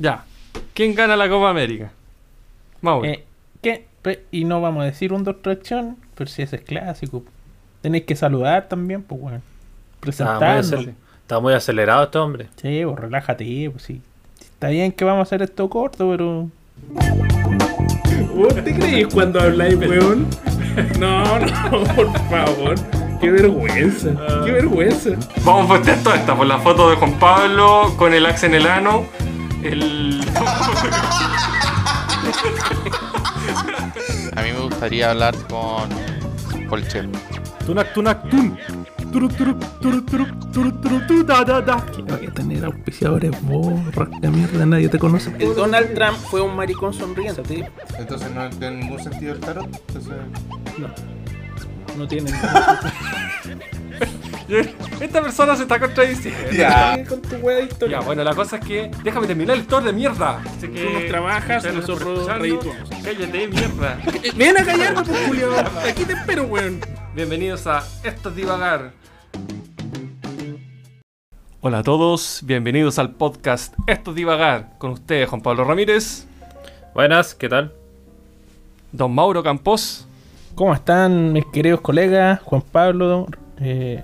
Ya. ¿Quién gana la Copa América? Mauro. Eh, ¿Qué? Y no vamos a decir un 2 acción, pero si ese es clásico. Tenéis que saludar también, pues bueno. Estaba muy, Presentarnos. acel- estaba muy acelerado este hombre. Sí, pues relájate, pues sí. Está bien que vamos a hacer esto corto, pero. ¿Vos te crees cuando habláis, weón? No, no, por favor. Qué vergüenza, qué vergüenza. Vamos a postear toda esta por la foto de Juan Pablo con el axe en el ano. El. A mí me gustaría hablar con Polchero. Tunac, tunac, tun. Tu, da, da, da. Que no hay que tener auspiciadores, vos, rasca mierda, nadie te conoce. El Donald Trump fue un maricón sonriente, ¿sí? Entonces no tiene ningún sentido el tarot. Entonces... No. No tiene Esta persona se está contradiciendo. Ya. Con tu wea de historia. Ya, bueno, la cosa es que. Déjame terminar el store de mierda. Así que. Tú nos trabajas, nosotros. Cállate, mierda. Ven a callarme, pues, Julio. Aquí te espero, weón. Bienvenidos a Esto es Divagar. Hola a todos, bienvenidos al podcast Esto es Divagar. Con ustedes, Juan Pablo Ramírez, Buenas, ¿qué tal? Don Mauro Campos. ¿Cómo están mis queridos colegas? Juan Pablo, eh,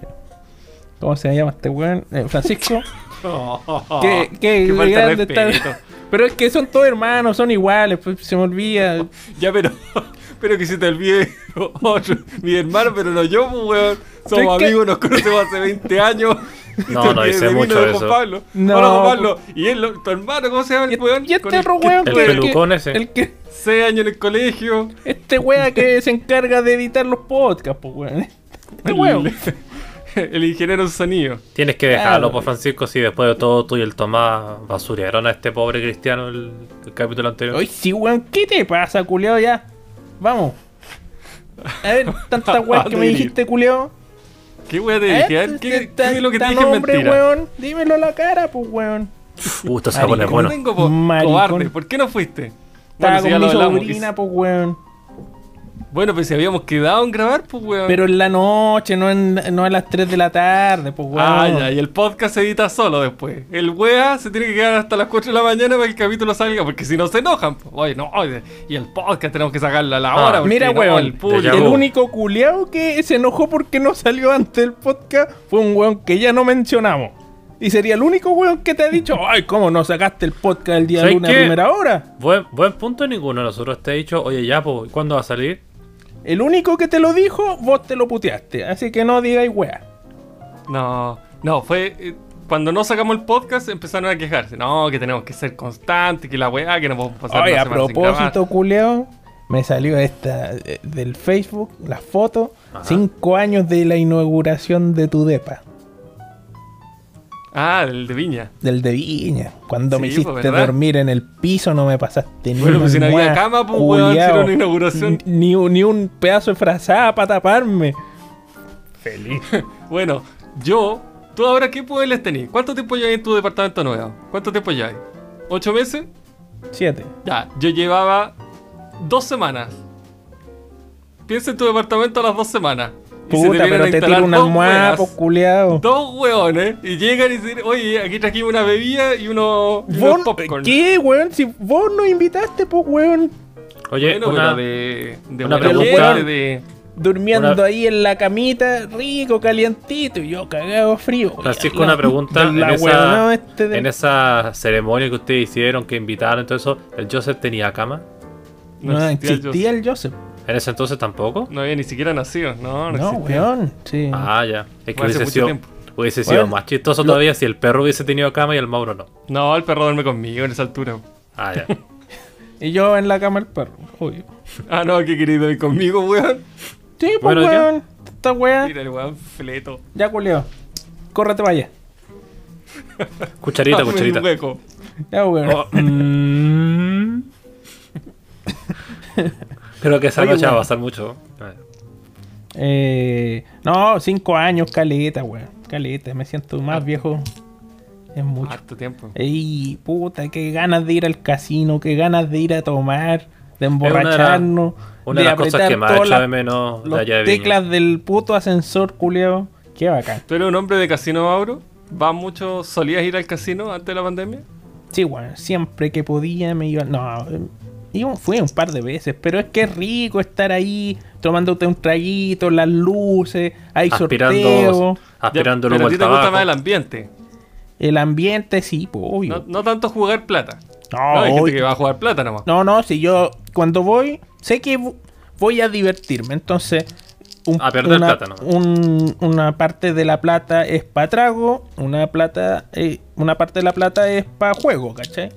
¿cómo se llama este weón? Eh, Francisco. qué, qué, Qué grande está. Pero es que son todos hermanos, son iguales, pues se me olvida. Ya, pero. Pero que se te olvide otro, mi hermano, pero no yo, pues, weón. Somos Es que- amigos, nos conocemos hace 20 años. No, no dice mucho de eso. Pablo. No. Hola, Juan Pablo. Y él, tu hermano, ¿cómo se llama Y, el weón? y este el otro que- weón, el pues, pelucón que, ese. El que, 6 años en el colegio. este weón que se encarga de editar los podcasts, pues weón. Este weón. El, el ingeniero en sonido. Tienes que dejarlo, Claro. pues Francisco, si después de todo tú y el Tomás basurearon a este pobre cristiano el, el capítulo anterior. Oye, sí, weón, ¿qué te pasa, culiao? Ya, vamos. A ver, tantas weas que me ¿Dónde dijiste, culiao. ¿Qué weón te dije? A ver, ¿Qué, Este- qué es lo que te dije es hombre, mentira? weón. Dímelo a la cara, pues, weón. Uh, esto se va a poner bueno. No tengo po- cobarde. ¿Por qué no fuiste? Estaba ya con mi sobrina, pues, weón. Bueno, pues si habíamos quedado en grabar, pues weón. Pero en la noche, no, en, no a las 3 de la tarde, pues, weón. Ah, ya, y el podcast se edita solo después. El wea se tiene que quedar hasta las 4 de la mañana para que el capítulo salga, porque si no se enojan. pues. Oye, no, oye, y el podcast tenemos que sacarlo a la Ah, hora. porque Mira, no, weón, el público. El único culiao que se enojó porque no salió antes del podcast fue un weón que ya no mencionamos. Y sería el único weón que te ha dicho, ay, ¿cómo no sacaste el podcast el día ¿Sabes lunes a qué? primera hora? Buen, buen punto, ninguno de nosotros te ha dicho, oye, ya, pues, ¿cuándo va a salir? El único que te lo dijo, vos te lo puteaste. Así que no digáis weá. No, no, fue. eh, Cuando no sacamos el podcast empezaron a quejarse. No, que tenemos que ser constantes, que la weá, que no podemos pasar Oye, a propósito, culiao, me salió esta eh, del Facebook, la foto, Ajá. cinco años de la inauguración de tu depa. Ah, el de Viña. Del de Viña. Cuando me hiciste pues, ¿verdad? dormir en el piso, no me pasaste ni Bueno, pues si no había cama, pues, weón, si era una inauguración. Ni, ni un pedazo de frazada para taparme. Feliz. Bueno, yo. ¿Tú ahora qué poderes tenés? ¿Cuánto tiempo llevas en tu departamento nuevo? ¿Cuánto tiempo llevas? ¿Ocho meses? Siete. Ya, yo llevaba dos semanas. Piensa en tu departamento a las dos semanas. Y se Puta, pero te tiro una almohada, pues, culiao. Dos hueones. Y llegan y dicen, oye, aquí trajimos una bebida y uno y ¿Vos, unos popcorn. ¿Qué, weón? Si vos nos invitaste, pues, weón. Oye, Bueno, una, de, de una pregunta. de... Durmiendo Una- ahí en la camita, rico, calientito, y yo cagado frío. Francisco, una pregunta. de la en, weonada esa, este de- en esa ceremonia que ustedes hicieron, que invitaron y todo eso, ¿el Joseph tenía cama? No, existía el Joseph. ¿En ese entonces tampoco? No había ni siquiera nacido, no, no, No, weón. Sí. Ah, ya. Es que hubiese sido, tiempo. hubiese sido Bueno, más chistoso lo- todavía si el perro hubiese tenido cama y el Mauro no. No, el perro duerme conmigo en esa altura. Ah, ya. Y yo en la cama el perro, obvio. Ah, no, qué querido, y conmigo, weón. Sí, pues, Bueno, weón. Esta weá. Mira el weón fleto. Ya, culeo. Córrete vaya. Cucharita, cucharita. Ya, weón. Oh, mm. Creo que esa Oye, noche va a pasar mucho. Ah, Eh, no, cinco años, caleta, weón. Caleta, me siento más viejo. Es mucho. Harto tiempo. Ey, puta, qué ganas de ir al casino, qué ganas de ir a tomar, de emborracharnos. Una de las cosas que más todas echo de las- menos de Los allá de Viña. teclas del puto ascensor, culiao. Qué bacán. ¿Tú eres un hombre de casino, Mauro? ¿Vas mucho? ¿Solías ir al casino antes de la pandemia? Sí, weón, siempre que podía me iba. No, fui un par de veces, pero es que es rico estar ahí tomándote un traguito, las luces, hay Aspirando, sorteo, aspirando el pero a ti te gusta más el ambiente. el ambiente, sí, pues, No, obvio. no tanto jugar plata. No, No, hay gente obvio. que va a jugar plata nomás. No, no, si yo cuando voy, sé que vo- voy a divertirme, entonces un- A perder una, plata un- una parte de la plata es para trago, una plata, eh, una parte de la plata es para juego, ¿cachai?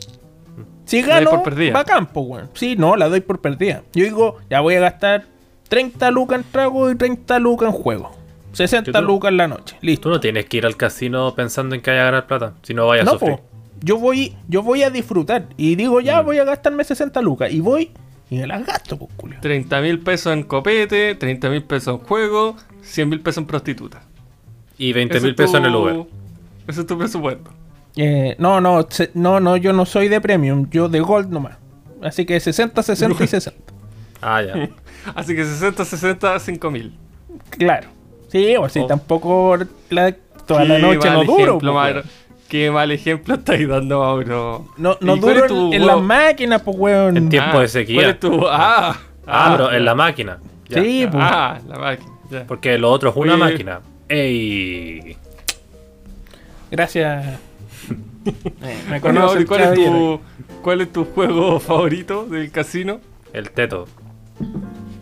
Si La doy gano, por perdida. va a campo, weón. Sí, no, la doy por perdida. Yo digo, ya voy a gastar 30 lucas en trago y 30 lucas en juego. 60 ¿Qué tú? lucas en la noche. Listo. Tú no tienes que ir al casino pensando en que vaya a ganar plata, si no vayas a No, sufrir. po. Yo voy, yo voy a disfrutar. Y digo, Mm. ya voy a gastarme 60 lucas. Y voy y me las gasto, pues, culio. 30 mil pesos en copete, 30 mil pesos en juego, 100 mil pesos en prostituta. Y 20 Ese mil es pesos en el Uber. Ese es tu presupuesto. Eh, no, no, se- no, no, yo no soy de premium, yo de gold nomás. Así que 60, 60 y 60. Ah, ya. Así que 60, 60, 5 mil. Claro. Sí, o si Oh. tampoco la- toda la Qué noche no duro. ejemplo, po, Mauro. weón. Qué mal ejemplo estáis dando, Mauro. No, no ¿Y cuál duro tu en, en las máquinas, pues, weón. En tiempo Ah, de sequía. ¿Cuál es tu...? Ah, Ah, pero en la máquina. Ya. Sí, pues. Ah, la máquina. ya. Porque lo otro es una Oye. máquina. Ey. Gracias. Eh, me conoce ¿y ¿cuál, es tu, ¿Cuál es tu juego favorito del casino? El teto.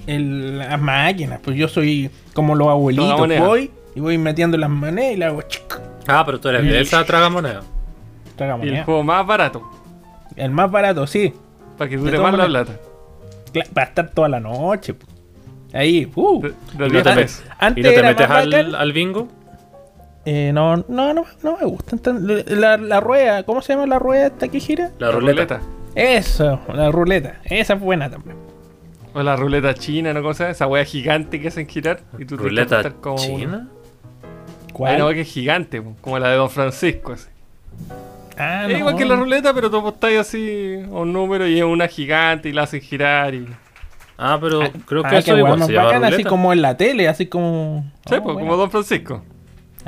El- las máquinas, pues yo soy como los abuelitos. Voy y voy metiendo las monedas y le hago chic. Ah, pero tú eres de esa tragamoneda. traga Y el juego más barato. El más barato, sí. Para que dure más la plata. Cla- Va a estar toda la noche. pues. Ahí, uh. De ¿Y no 10 te, pesos. met- Antes y no te metes al bingo? Eh, no, no, no, no me gustan tan- La, la rueda, ¿cómo se llama la rueda esta que gira? La, ruleta. Eso, la ruleta. Esa es buena también. O la ruleta china, ¿no? ¿Cómo se llama? Esa wea gigante que hacen girar. Y tú que ¿Ruleta apostar como china? Hay ¿Cuál? una wea que es gigante, como la de Don Francisco. Así. Ah, es no. igual que la ruleta, pero tú apostáis así a un número y es una gigante y la hacen girar. Y... Ah, pero creo que Ah, eso qué igual bueno, se llama bacán, así como en la tele, así como... Sí, Oh, pues, como Don Francisco.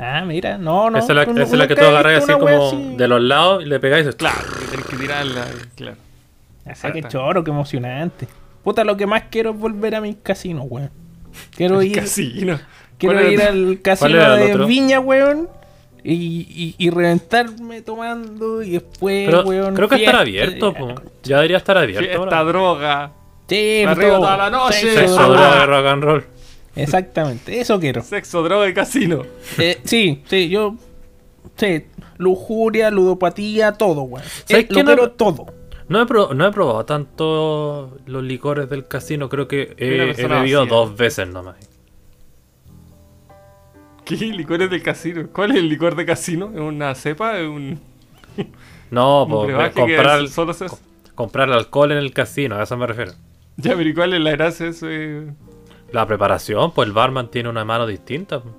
Ah, mira, no, no. esa es la, tú esa es la que tú agarras así como así. de los lados y le pegáis y Claro, que tenés que tirarla. Claro. Ah, qué Exacto. choro, qué emocionante. Puta, lo que más quiero es volver a mi casino, weón. Quiero ir, casino. quiero ¿Cuál ir al casino de otro? Viña, weón. Y, y, y reventarme tomando y después, Pero weón. creo que estará fiesta. abierto, po. Ya debería estar abierto. Ahora. droga. Sí, Arriba toda la noche. Sexo, droga, rock and roll. Exactamente, eso quiero. Sexo, droga y casino. Eh, sí, sí, yo. Sí, lujuria, ludopatía, todo, weón. ¿Sabes Eh, lo no- quiero todo. No he, pro- no he probado tanto los licores del casino. Creo que he, he bebido vacía. dos veces nomás. ¿Qué licores del casino? ¿Cuál es el licor de casino? ¿Es una cepa? ¿Es un, No, que comprar, solo se comprar alcohol en el casino, a eso me refiero. Ya, pero ¿y cuál es la gracia eso? eh? La preparación, pues el barman tiene una mano distinta. po.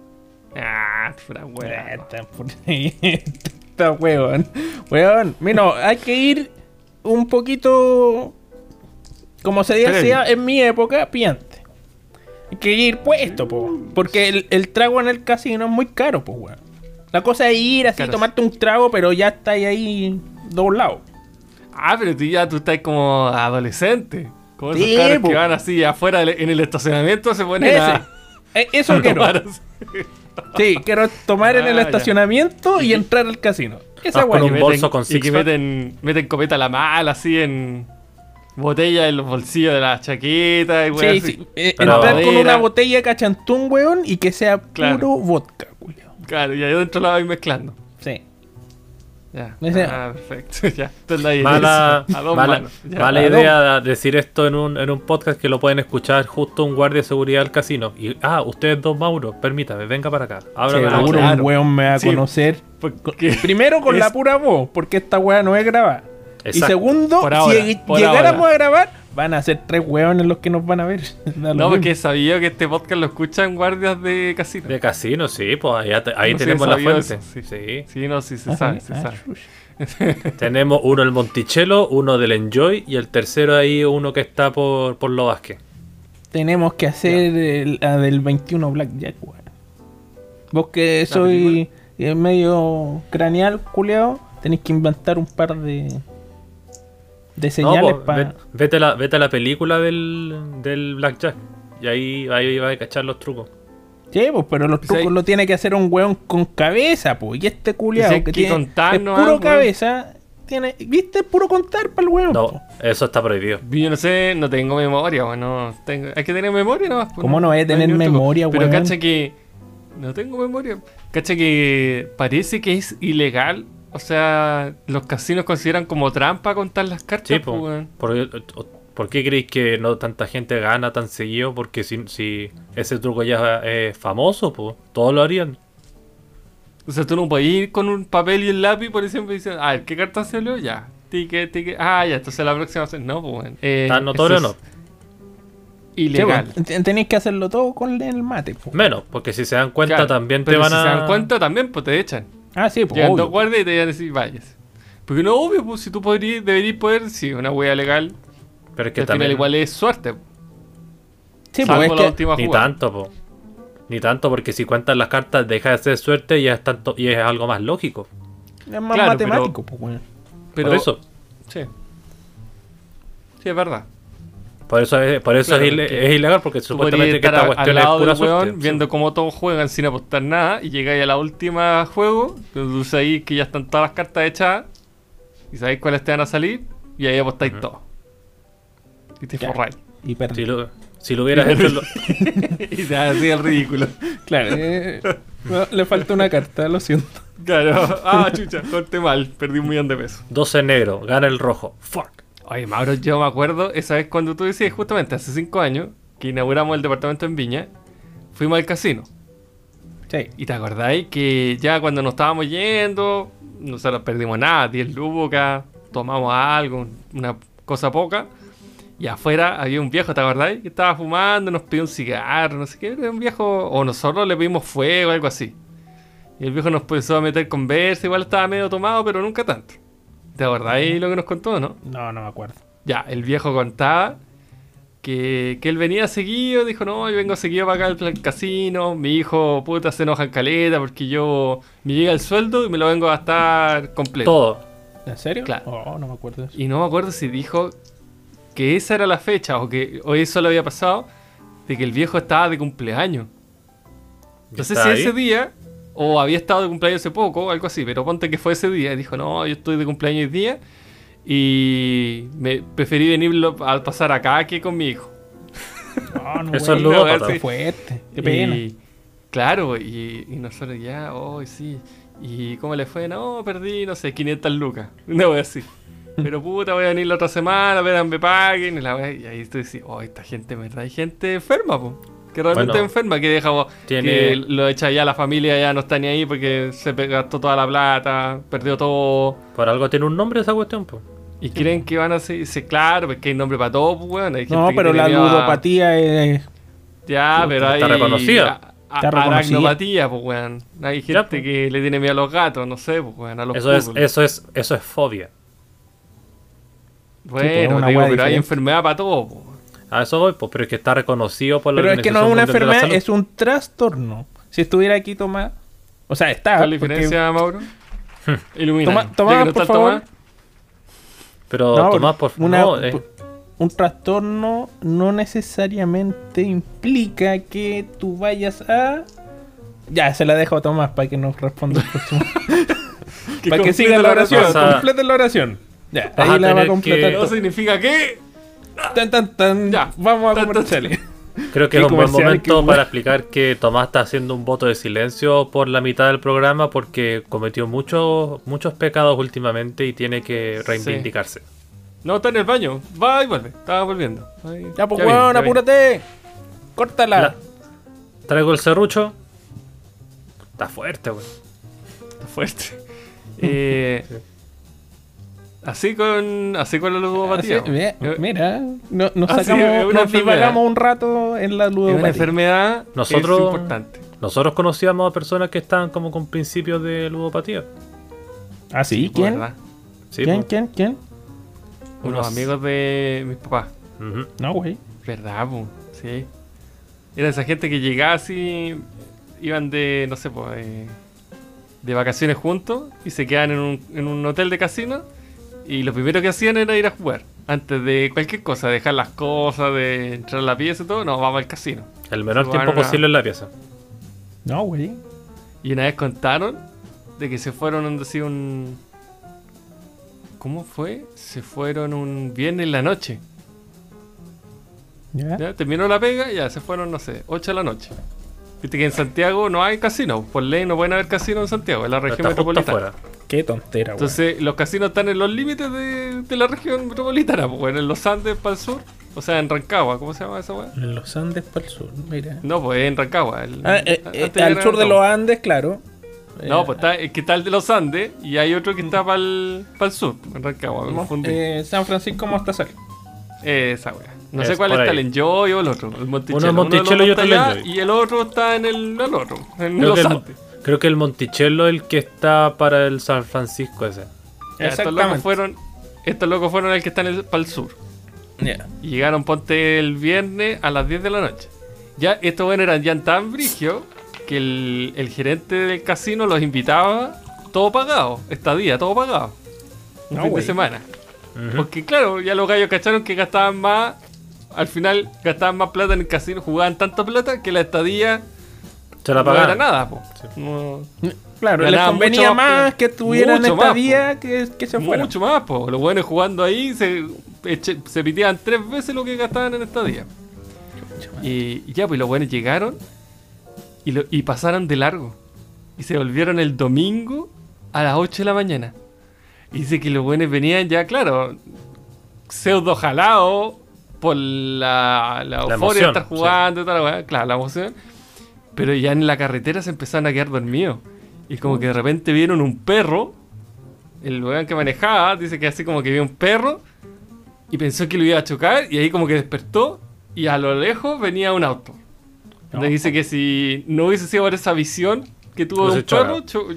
Ah, pura. Esta por- Esta weón. Weón, mira, hay que ir un poquito. Como se decía en mi época, piante. Hay que ir puesto, po. Porque el, el trago en el casino es muy caro, po, weón. La cosa es ir así, tomarte un trago, pero ya está ahí doblado. Ah, pero tú ya tú estás como adolescente. Como esos Sí, cabros po. que van así afuera en el estacionamiento se ponen Ese. a... Eh, Eso a quiero. Sí, quiero tomar en Ah, el ya. estacionamiento y entrar al casino. Esa Ah, con weón. un meten- bolso con Y que meten, meten copeta a la mala así en... Botella en los bolsillos de la chaqueta y weas Sí, así. sí. Eh, entrar con una botella de cachantún, weón, y que sea Claro. puro vodka, Julio. Claro, y ahí adentro la vais mezclando. Ya. Ah, perfecto. Ya. Entonces ahí Mala, mala. Ya. mala idea decir esto en un, en un podcast que lo pueden escuchar justo un guardia de seguridad del casino. Y, ah, ustedes dos, Mauro, permítame, venga para acá. Ábrame la Seguro claro. un weón me va a Sí. conocer. Porque- Primero con la Es- pura voz, porque esta weá no es grabada. Y Exacto. segundo, Por ahora, si llegáramos ahora. a grabar, van a ser tres weones los que nos van a ver. No, porque he sabido que este podcast lo escuchan guardias de casino. De casino, sí, pues ahí, ahí No sé, tenemos la sabía fuente. eso, sí. sí. Sí, no, sí se Ah, sabe, sí. se Ah, sabe. Tenemos uno el Monticello, uno del Enjoy y el tercero ahí uno que está por, por Lo Vázquez. Tenemos que hacer el- la del 21 Blackjack, weón. Vos que soy eh, medio craneal, culeado, tenéis que inventar un par de, de señales po, para. ve- vete, la, vete a la película del, del Blackjack. Y ahí, ahí va a cachar los trucos. Sí, pues, pero los Pues trucos lo tiene que hacer un weón con cabeza, pues. Y este culiado que que tiene. Es contarnos puro algo, cabeza. Tiene, ¿Viste? Es puro contar para el weón. No, po. eso está prohibido. Yo no sé, no tengo memoria, weón. No tengo... Hay que tener memoria nomás. pues, ¿Cómo no hay que tener memoria, Pero weón? cacha que. No tengo memoria. Cacha que parece que es ilegal. O sea, los casinos consideran como trampa contar las cartas. Sí, pues, po. ¿Por, por qué creéis que no tanta gente gana tan seguido? Porque si, si ese truco ya es famoso, pues todos lo harían. O sea, tú no puedes ir con un papel y un lápiz, por ejemplo, y decir, a ver, ¿qué carta salió? Ya. Ticket, ticket. Ah, ya, entonces la próxima vez. No, pues. Eh, ¿Tan notorio o no? es Sí, Ilegal. pues, ten- tenéis que hacerlo todo con el mate, pues. Menos, porque si se dan cuenta Claro, también te pero van si a... se dan cuenta, también, pues te echan. Ah, sí, pues. Llegan obvio. dos guardias y te van a decir, vayas. Porque no, obvio, pues si tú podrías, deberías poder, si una wea legal, Pero es que al final también... igual es suerte. Sí, salvo pues la es que. última Ni jugada. tanto, po. Ni tanto, porque si cuentas las cartas deja de ser suerte y es, tanto, y es algo más lógico. Es más Claro, matemático, pues, weón. Pero, por eso. Sí. Sí, es verdad. Por eso es, por eso Claro, es, ile- porque es ilegal, porque supuestamente que esta a- al cuestión es lado pura del weón, suerte. viendo cómo todos juegan sin apostar nada, y llegáis a la última juego, tú sabéis que ya están todas las cartas echadas, y sabéis cuáles te van a salir, y ahí apostáis Ujú. todo. Y te forráis. Y perdí. Si lo, si lo hubieras hecho... lo- y te así el ridículo. Claro, eh, no, le falta una carta, lo siento. Claro. Ah, chucha, corté mal. Perdí un millón de pesos. 12 negro, gana el rojo. Fuck. Oye, Mauro, yo me acuerdo, esa vez cuando tú decías, justamente hace cinco años, que inauguramos el departamento en Viña, fuimos al casino. Sí. Y te acordáis que ya cuando nos estábamos yendo, nosotros perdimos nada, 10 lucas, tomamos algo, una cosa poca. Y afuera había un viejo, ¿te acordáis? Que estaba fumando, nos pidió un cigarro, no sé qué, era un viejo, o nosotros le pedimos fuego, algo así. Y el viejo nos empezó a meter conversa, igual estaba medio tomado, pero nunca tanto. ¿Te acordáis lo que nos contó, no? No, no me acuerdo. Ya, el viejo contaba que, que él venía seguido, dijo, no, yo vengo seguido para acá al casino, mi hijo puta se enoja en caleta porque yo me llega el sueldo y me lo vengo a gastar completo. Todo. ¿En serio? Claro. Oh, no me acuerdo eso. Y no me acuerdo si dijo que esa era la fecha o que o eso le había pasado de que el viejo estaba de cumpleaños. Sé si ese día o había estado de cumpleaños hace poco o algo así, pero ponte que fue ese día. Dijo, no, yo estoy de cumpleaños hoy día y me preferí venirlo a pasar acá que con mi hijo. No, no, Eso es ludópata. Qué fuerte. Qué pena. Y, claro, y, y nosotros ya, oh, sí. ¿Y cómo le fue? No, perdí, no sé, 500 lucas. Una wea así. Pero puta, voy a venir la otra semana, a ver a me paguen. Y, la y ahí estoy diciendo, oh, esta gente, en ¿verdad? Hay gente enferma, po. Que realmente Bueno, enferma, que deja tiene- que lo echa ya la familia, ya no está ni ahí porque se gastó toda la plata, perdió todo. Por algo tiene un nombre esa cuestión, pues. Y creen que van a ser, sí, claro, porque hay nombre para todo, pues, weón. Hay gente No, pero la a- ludopatía es. ya, pero hay. está reconocida. a-. Aracnopatía, pues, weón. Hay gente Ya, pues. que le tiene miedo a los gatos, no sé, pues, weón, a los Eso es, eso es, eso es fobia. pues, Bueno, digo, weá pero hay diferente. enfermedad para todo, pues. A eso voy, pues, pero es que está reconocido por la Pero es que no es una enfermedad, es un trastorno. Si estuviera aquí Tomás. O sea, está. ¿Cuál es la porque- diferencia, Mauro? Ilumina. Toma- Tomás, por favor. Pero No, Tomás, por una- no, eh, Un trastorno no necesariamente implica que tú vayas a. Ya, se la dejo a Tomás para que nos responda el próximo. para que siga la oración. Complete la oración. Ya, ahí la va a completar. que- ¿No significa qué? Tan, tan, tan. Ya. Vamos a comerciales. creo que es un buen momento para explicar que Tomás está haciendo un voto de silencio por la mitad del programa porque cometió muchos muchos pecados últimamente y tiene que reivindicarse. No, está en el baño. Va y vuelve. Estaba volviendo. Ahí- Ya, pues, weón, apúrate. Córtala. La- Traigo el serrucho. Está fuerte, güey. Está fuerte. Eh, así con así con la ludopatía. Así, Eh, mira, no- nos, sacamos, nos divagamos un rato en la Es una ludopatía. enfermedad Nosotros- es importante. Nosotros conocíamos a personas que estaban como con principios de ludopatía. ¿Ah, sí? ¿Quién? ¿verdad? Sí, ¿Quién? pues. ¿Quién? ¿Quién? Unos Unos- amigos de mis papás. No, güey. ¿Verdad, po? Sí. Era esa gente que llegaba así, iban de, no sé, pues, de vacaciones juntos y se quedaban en un, en un hotel de casino Y lo primero que hacían era ir a jugar. Antes de cualquier cosa, dejar las cosas, de entrar a la pieza y todo, no, vamos al casino. El menor Jugar tiempo una- posible en la pieza. No, güey. Y una vez contaron de que se fueron hacía un. ¿Cómo fue? Se fueron un viernes en la noche. ¿Ya? ¿ya? Terminó la pega, ya se fueron, no sé, 8 de la noche. Viste que en Santiago no hay casino. Por ley no pueden haber casino en Santiago, es la Pero región metropolitana. afuera. Qué tontera, güey. Entonces, los casinos están en los límites de, de la región metropolitana, pues, bueno, en los Andes para el sur. O sea, en Rancagua, ¿cómo se llama esa weá? En los Andes para el sur, mira. No, pues en Rancagua. el- Ah, eh, eh, al sur de los. Andes, claro. No, Eh, pues está, es que está el de los Andes y hay otro que está para el, sur, en Rancagua, me confundí. eh, San Francisco Mostazal. Esa weá. No Es sé cuál está, el Enjoy o el otro. El Monticello. Uno es Uno de los Monticello y otro está el allá Enjoy. Y el otro está en el, el otro, en Creo los el, Andes. Creo que el Monticello es el que está para el San Francisco ese. Estos locos fueron, estos locos fueron el que está en el, para el sur. Y llegaron, ponte el viernes a las 10 de la noche. Ya, estos buenos eran ya tan brigio que el, el gerente del casino los invitaba todo pagado, estadía, todo pagado. Un No, fin de semana. Porque claro, ya los gallos cacharon que gastaban más. Al final gastaban más plata en el casino, jugaban tanta plata que la estadía Se la no era nada. po. Sí. No- Claro, les convenía mucho más, más que tuvieran mucho esta más, día que, que se fueran. mucho más, po. Los buenos jugando ahí se, eche- se piteaban tres veces lo que gastaban en esta día. Y, y ya, pues los buenos llegaron y, lo- y pasaron de largo. Y se volvieron el domingo a las 8 de la mañana. Y dice que los buenos venían ya, claro, pseudo jalado por la, la euforia de emoción, estar jugando y weá. Claro, la emoción. Pero ya en la carretera se empezaron a quedar dormidos. Y como que de repente vieron un perro. El weón que manejaba dice que así como que vio un perro. Y pensó que lo iba a chocar. Y ahí como que despertó. Y a lo lejos venía un auto. No. dice que si no hubiese sido por esa visión que tuvo de un perro, cho-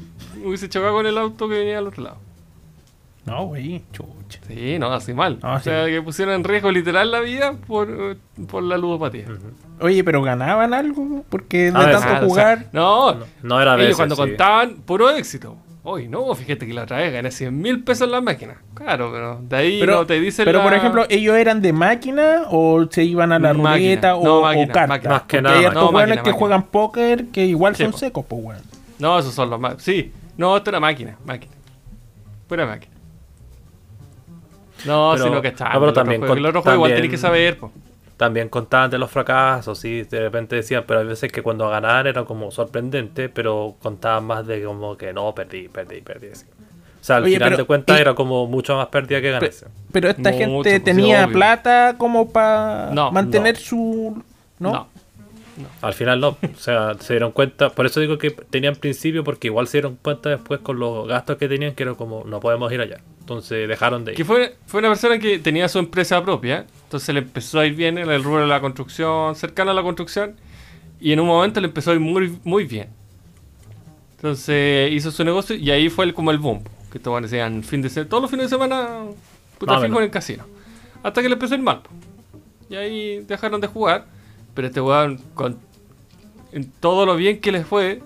hubiese chocado con el auto que venía al otro lado. No, güey, chucha. Sí, no, así mal. No, o sí. sea, que pusieron en riesgo literal la vida por, por la ludopatía. Oye, pero ganaban algo porque de A ver, tanto Ah, o sea, jugar. no, No, no era ellos veces, cuando sí. contaban, puro éxito. Hoy no, fíjate que la otra vez gané 100 mil pesos en la máquina. Claro, pero de ahí pero, no te dicen pero la- por ejemplo, ¿ellos eran de máquina o se iban a la Máquina. ruleta o, No, o máquina, carta? máquina. Más que Porque nada, hay No, weones máquina, que juegan póker que igual Sí, son po. secos, pues, weón. No, esos son los más. Sí, no, esto era máquina, máquina. Pura máquina. No, Pero- sino que no, está. pero también El con- otro juego igual también- tenés que saber, po. También contaban de los fracasos, sí, de repente decían, pero hay veces que cuando ganaban era como sorprendente, pero contaban más de como que no, perdí, perdí, perdí. así. O sea, al Oye, final pero- de cuentas y- era como mucho más pérdida que ganancia. Pero esta Mucho, gente pues, tenía obvio. plata como para No, mantener no. su. ¿No? no. Al final no, o sea, se dieron cuenta, por eso digo que tenían principio, porque igual se dieron cuenta después con los gastos que tenían, que era como, no podemos ir allá. Entonces dejaron de ir. Que fue, fue una persona que tenía su empresa propia, entonces le empezó a ir bien en el rubro de la construcción, cercano a la construcción, y en un momento le empezó a ir muy, muy bien. Entonces hizo su negocio y ahí fue el, como el boom. Que todos decían, fin de semana, todos los fines de semana, puta fijo en el casino. Hasta que le empezó a ir mal. Y ahí dejaron de jugar, pero este weón, con en todo lo bien que les fue,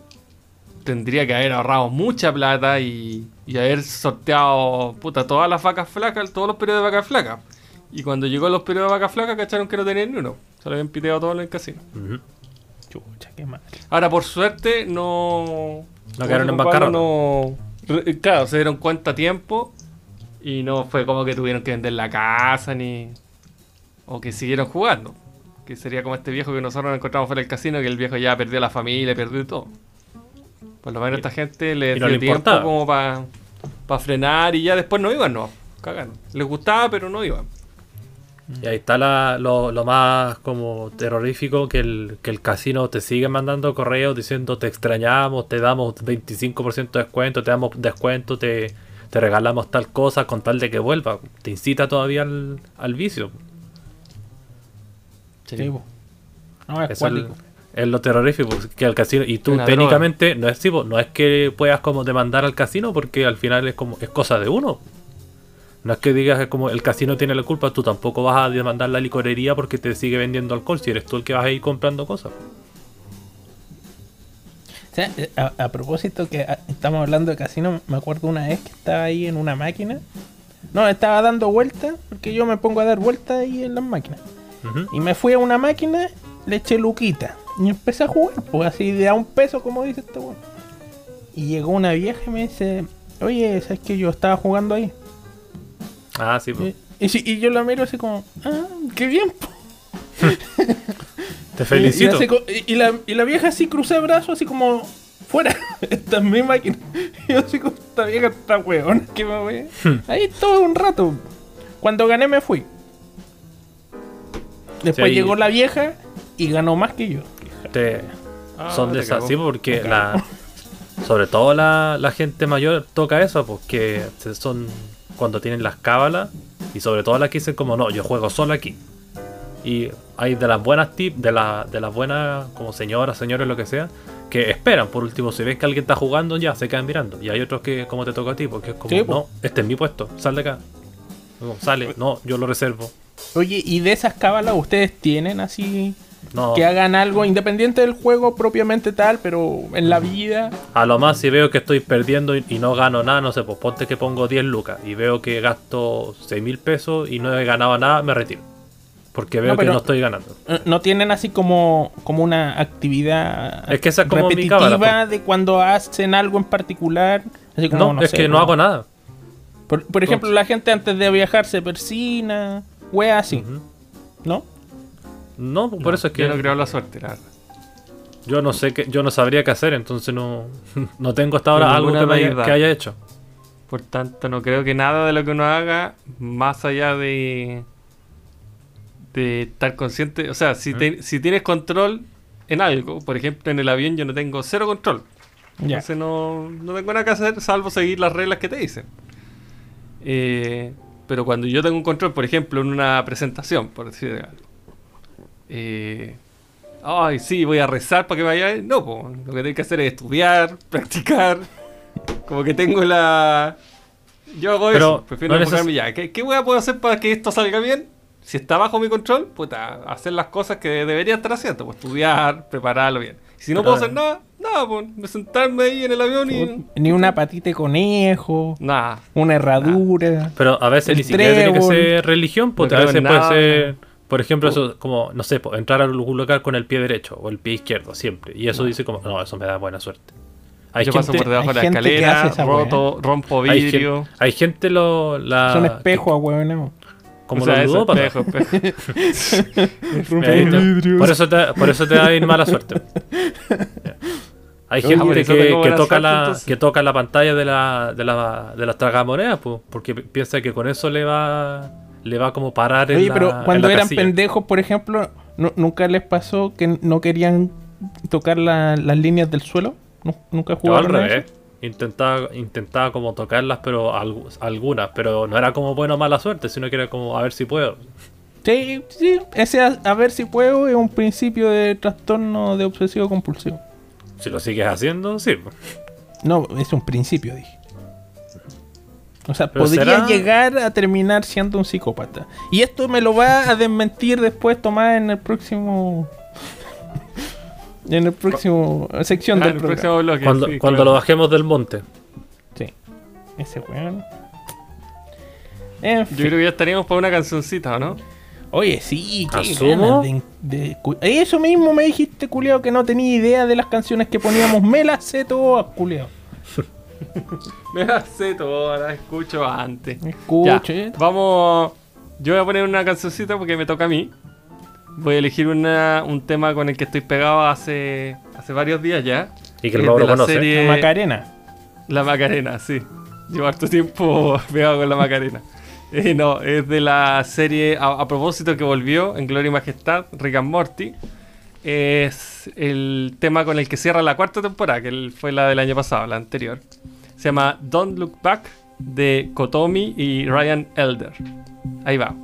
tendría que haber ahorrado mucha plata y, y haber sorteado puta todas las vacas flacas, todos los periodos de vacas flacas. Y cuando llegó los periodos de vacas flacas, cacharon que no tenían ni uno. Se lo habían piteado todo en el casino. Chucha, qué mal. Ahora, por suerte, no. No quedaron en bancarrota. No, re- claro, se dieron cuenta a tiempo. Y no fue como que tuvieron que vender la casa ni. O que siguieron jugando. Que sería como este viejo que nosotros nos encontramos fuera del casino, que el viejo ya perdió la familia, perdió todo. Por lo menos esta gente le dio tiempo importaba. como para frenar y ya después no iban, no. Cagaron. Les gustaba, pero no iban. Y ahí está la- lo, lo más como terrorífico, que el, que el casino te sigue mandando correos diciendo te extrañamos, te damos 25% de descuento, te damos descuento, te, te regalamos tal cosa con tal de que vuelva. Te incita todavía al, al vicio. Sí. No, es es. Es lo terrorífico, que el casino, y tú técnicamente no es tipo, no es que puedas como demandar al casino porque al final es como, es cosa de uno. No es que digas es como el casino tiene la culpa, tú tampoco vas a demandar la licorería porque te sigue vendiendo alcohol si eres tú el que vas a ir comprando cosas. O sea, eh, a, a propósito que ah, estamos hablando de casino, me acuerdo una vez que estaba ahí en una máquina No, estaba dando vueltas, porque yo me pongo a dar vueltas ahí en las máquinas. Y me fui a una máquina, le eché luquita. Y empecé a jugar, pues así de a un peso, como dice este weón. Y llegó una vieja y me dice, oye, ¿sabes que yo estaba jugando ahí? Ah, sí, pues. Y, y, y yo la miro así como, ah, qué bien, po". Te felicito. Y, la, y la vieja así crucé el brazo, así como, fuera, esta es mi máquina. Y yo así como, esta vieja está weón, que me voy. Hmm. Ahí todo un rato. Cuando gané me fui. Después llegó la vieja y ganó más que yo. Te- Ah, son de esas, sí, porque la, sobre todo la, la gente mayor toca eso, porque se- son cuando tienen las cábalas y sobre todo las que dicen como no, yo juego solo aquí. Y hay de las buenas tips, de, la, de las buenas como señoras, señores, lo que sea, que esperan, por último, si ves que alguien está jugando, ya se quedan mirando. Y hay otros que como te toca a ti, porque es como, Sí, no, este es mi puesto, sal de acá. Como, sale, no, yo lo reservo. Oye, ¿y de esas cábalas ustedes tienen así No, que hagan algo independiente del juego propiamente tal, pero en la vida? A lo más si veo que estoy perdiendo y, y no gano nada, no sé, pues ponte que pongo 10 lucas y veo que gasto 6 mil pesos y no he ganado nada, me retiro. Porque veo No, que no estoy ganando. ¿No tienen así como, como una actividad Es que esa es como mi repetitiva cábala, de cuando hacen algo en particular? Así como, No, es sé, que no ¿no? hago nada. Por, por ejemplo, la gente antes de viajar se persina, wea así. ¿no? No, por No, eso es que Yo no creo la suerte, la verdad. yo no sé qué, yo no sabría qué hacer, entonces no, no tengo hasta ahora algo que, me que haya hecho. Por tanto, no creo que nada de lo que uno haga, más allá de, de estar consciente, o sea, si, te- si tienes control en algo, por ejemplo, en el avión yo no tengo cero control. Ya. Entonces no, no tengo nada que hacer salvo seguir las reglas que te dicen. Eh, pero cuando yo tengo un control, por ejemplo, en una presentación, por decir algo. Eh, Ay, sí, voy a rezar para que vaya. No, po, lo que tengo que hacer es estudiar, practicar. Como que tengo la. Yo hago Pero eso. Prefiero no enfocarme ya. ¿Qué, ¿Qué voy puedo hacer para que esto salga bien? Si está bajo mi control, puta, hacer las cosas que debería estar haciendo. Pues estudiar, prepararlo bien. Si no Pero- puedo hacer nada, nada, pues me sentarme ahí en el avión y. Ni una patita de conejo, Nada. una herradura. Pero a veces El ni siquiera tiene que ser religión, porque No a veces puede ser, por ejemplo, eso como, no sé, entrar a algún lugar con el pie derecho o el pie izquierdo, siempre. Y eso dice como, no, eso me da buena suerte. Hay Yo paso gente, por debajo de la hay escalera, roto, rompo hay, vidrio. hay gente lo, la, Son espejos, weón. como O sea, los ludópatas. espejo, espejo. Mira, por, eso te, por eso te da ahí mala suerte. Hay Ah, gente que, toca suerte, la, entonces. que toca la pantalla de la, de la, de las tragamonedas, pues, porque pi- piensa que con eso le va le va como parar en Oye, la, pero en cuando la eran casilla. pendejos, por ejemplo, ¿nu- ¿nunca les pasó que no querían tocar la- las líneas del suelo? ¿Nu- ¿Nunca Yo al jugaron a revés. eso? Intentaba, intentaba como tocarlas, pero algu- algunas, pero no era como buena o mala suerte, sino que era como a ver si puedo. Sí, sí, ese a, a ver si puedo es un principio de trastorno de obsesivo compulsivo. Si lo sigues haciendo, sí. No, es un principio, dije. O sea, Pero podría será- llegar a terminar siendo un psicópata. Y esto me lo va a desmentir después Tomás en el próximo. En el próximo sección Ah, del el programa. próximo bloque. Cuando, sí, cuando claro. lo bajemos del monte. Sí. Ese weón. En Yo fin. creo que ya estaríamos para una cancioncita, ¿o no? Oye, sí, qué ¿Asumo? de, de Eso mismo me dijiste, culiao, que no tenía idea de las canciones que poníamos. Me las sé todas, culiao. Me la sé toda, la escucho antes. Ya, eh. vamos. Yo voy a poner una cancioncita porque me toca a mí. Voy a elegir una- un tema con el que estoy pegado hace, hace varios días ya. Y que el Mauro conoce. serie- La Macarena. La Macarena, sí. Llevo harto tiempo pegado con la Macarena. Eh, no, es de la serie, a, a propósito que volvió en Gloria y Majestad, Rick and Morty. Es el tema con el que cierra la cuarta temporada, que fue la del año pasado, la anterior. Se llama Don't Look Back de Kotomi y Ryan Elder. Ahí va.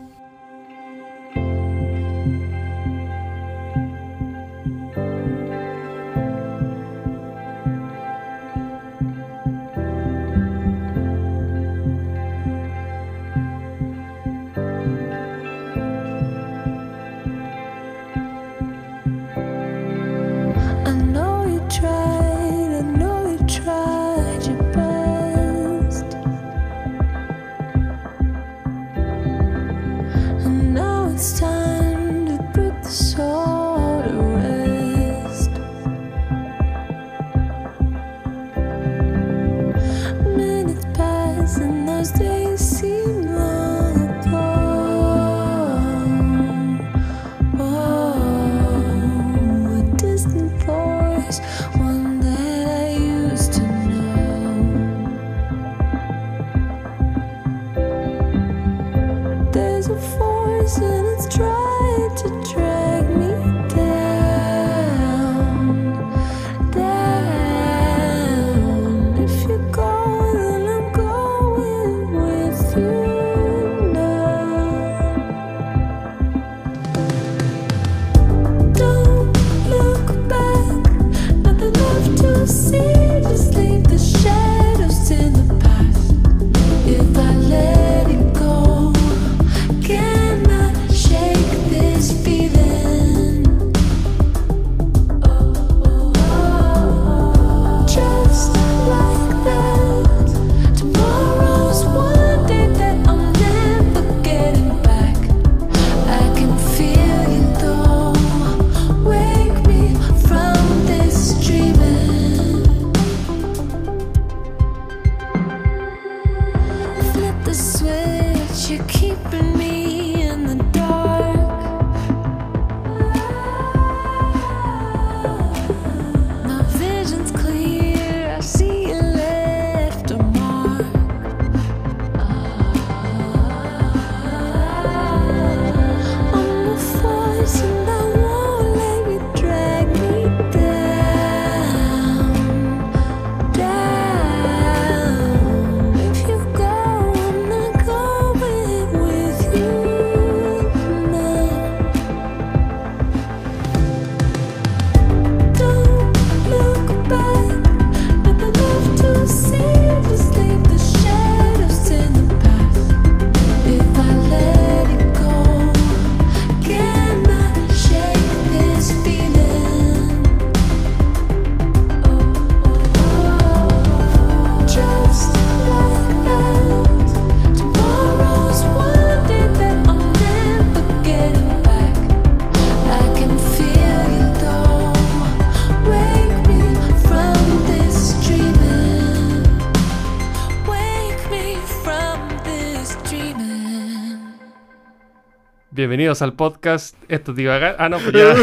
Bienvenidos al podcast. Esto es divagar. Ah, no, pues ya.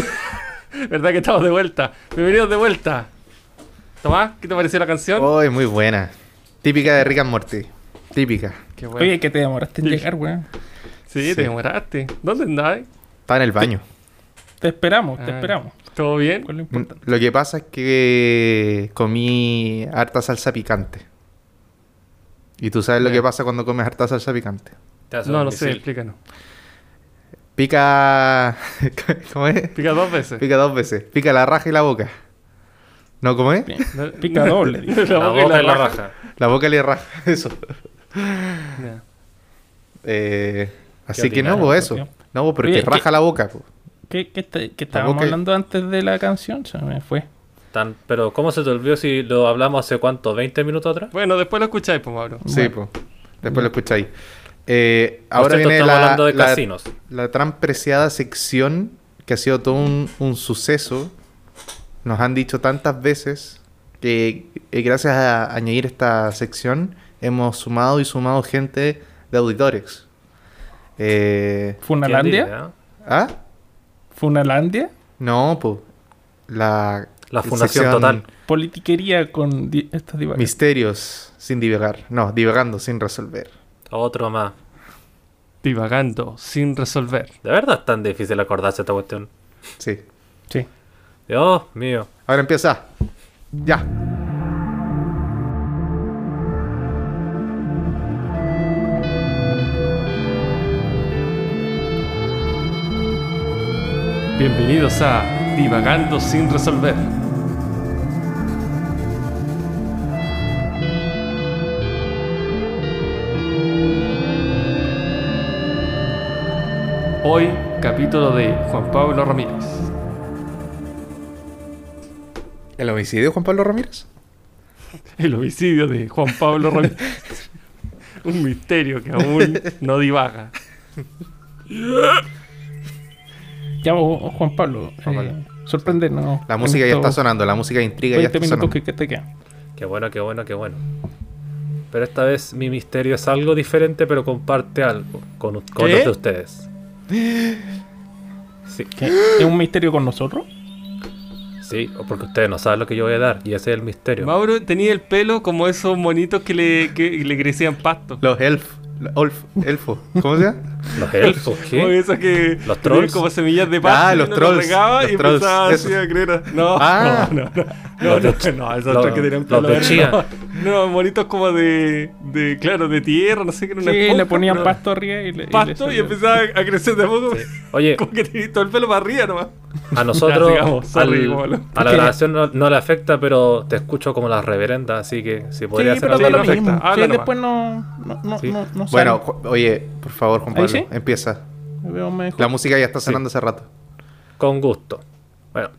¿Verdad que estamos de vuelta? Bienvenidos de vuelta. Tomás, ¿qué te pareció la canción? Oh, muy buena. Típica de Rick and Morty. Típica. Qué bueno. Oye, que te demoraste en Sí. llegar, weón. sí, sí. te demoraste. ¿Dónde andabas? Está en el baño. Te esperamos, te Ah. esperamos. ¿Todo bien? Con lo que pasa es que comí harta salsa picante. ¿Y tú sabes lo que pasa cuando comes harta salsa picante? Te No, no sé, explícanos. Pica... ¿Cómo es? Pica dos veces. Pica dos veces. Pica la raja y la boca. ¿No cómo es? Pica doble. La boca y la raja. La boca y la raja. Eso. Eh, así que no, pues eso. No, pues porque Oye, raja ¿qué- la boca. ¿Qué, qué, está- qué estábamos boca y- hablando antes de la canción? Se me fue. Tan- pero ¿cómo se te olvidó si lo hablamos hace cuánto? ¿20 minutos atrás? Bueno, después lo escucháis, pues, Mauro. Sí, Bueno. pues. Después lo escucháis. Eh, ahora cierto, viene estamos la, hablando de la- casinos. la tan preciada sección que ha sido todo un, un suceso. Nos han dicho tantas veces que eh, gracias a añadir esta sección hemos sumado y sumado gente de auditores. Eh, ¿Funalandia? ¿Ah? ¿Funalandia? No, pues. La, La fundación sección total. Politiquería con di- estas divagaciones. Misterios sin divagar. No, divagando sin resolver. Otro más. Divagando, sin resolver. ¿De verdad es tan difícil acordarse esta cuestión? Sí. Sí. Dios mío. Ahora empieza. Ya. Bienvenidos a Divagando sin resolver. Hoy, capítulo de Juan Pablo Ramírez. ¿El homicidio de Juan Pablo Ramírez? El homicidio de Juan Pablo Ramírez. Un misterio que aún no divaga. Ya, vos, Juan Pablo, Juan Pablo. eh, sorpréndenos. La música ya está sonando, la música de intriga ya 20 está minutos sonando. que, que te quedan. Qué bueno, qué bueno, qué bueno. Pero esta vez mi misterio es algo diferente, pero comparte algo con, con los de ustedes. Sí, ¿Qué? ¿Es un misterio con nosotros? sí, o porque ustedes no saben lo que yo voy a dar, y ese es el misterio. Mauro tenía el pelo como esos monitos que le, que le crecían pasto. Los elf, olf, elfo, ¿cómo se llama? Los elfos, Como ¿qué? esos que Los trolls. como semillas de pasto. Ah, y los trolls, los y trolls, empezaba así a creer. No, Ah. no, no, no. No, Los no, no, esos otros que tenían los pelo verde. No, no, monitos como de, de, claro, de tierra, no sé qué era una Sí, esponja, le ponían pero- pasto arriba y le. pasto y, salía. empezaba a crecer de a poco. Oye, Como que tenía todo el pelo para arriba nomás. a nosotros, Ya, sigamos, sorry, al- Pablo. a la grabación no, no le afecta, pero te escucho como las reverendas, así que si podría Sí, hacer pero Sí, algo. lo no mismo. afecta. Sí, después no. No, no, Sí. no, no Bueno, oye, por favor, Juan ¿Ahí Sí? empieza. Me veo mejor. La música ya está Sí. sonando hace rato. Con gusto. Bueno,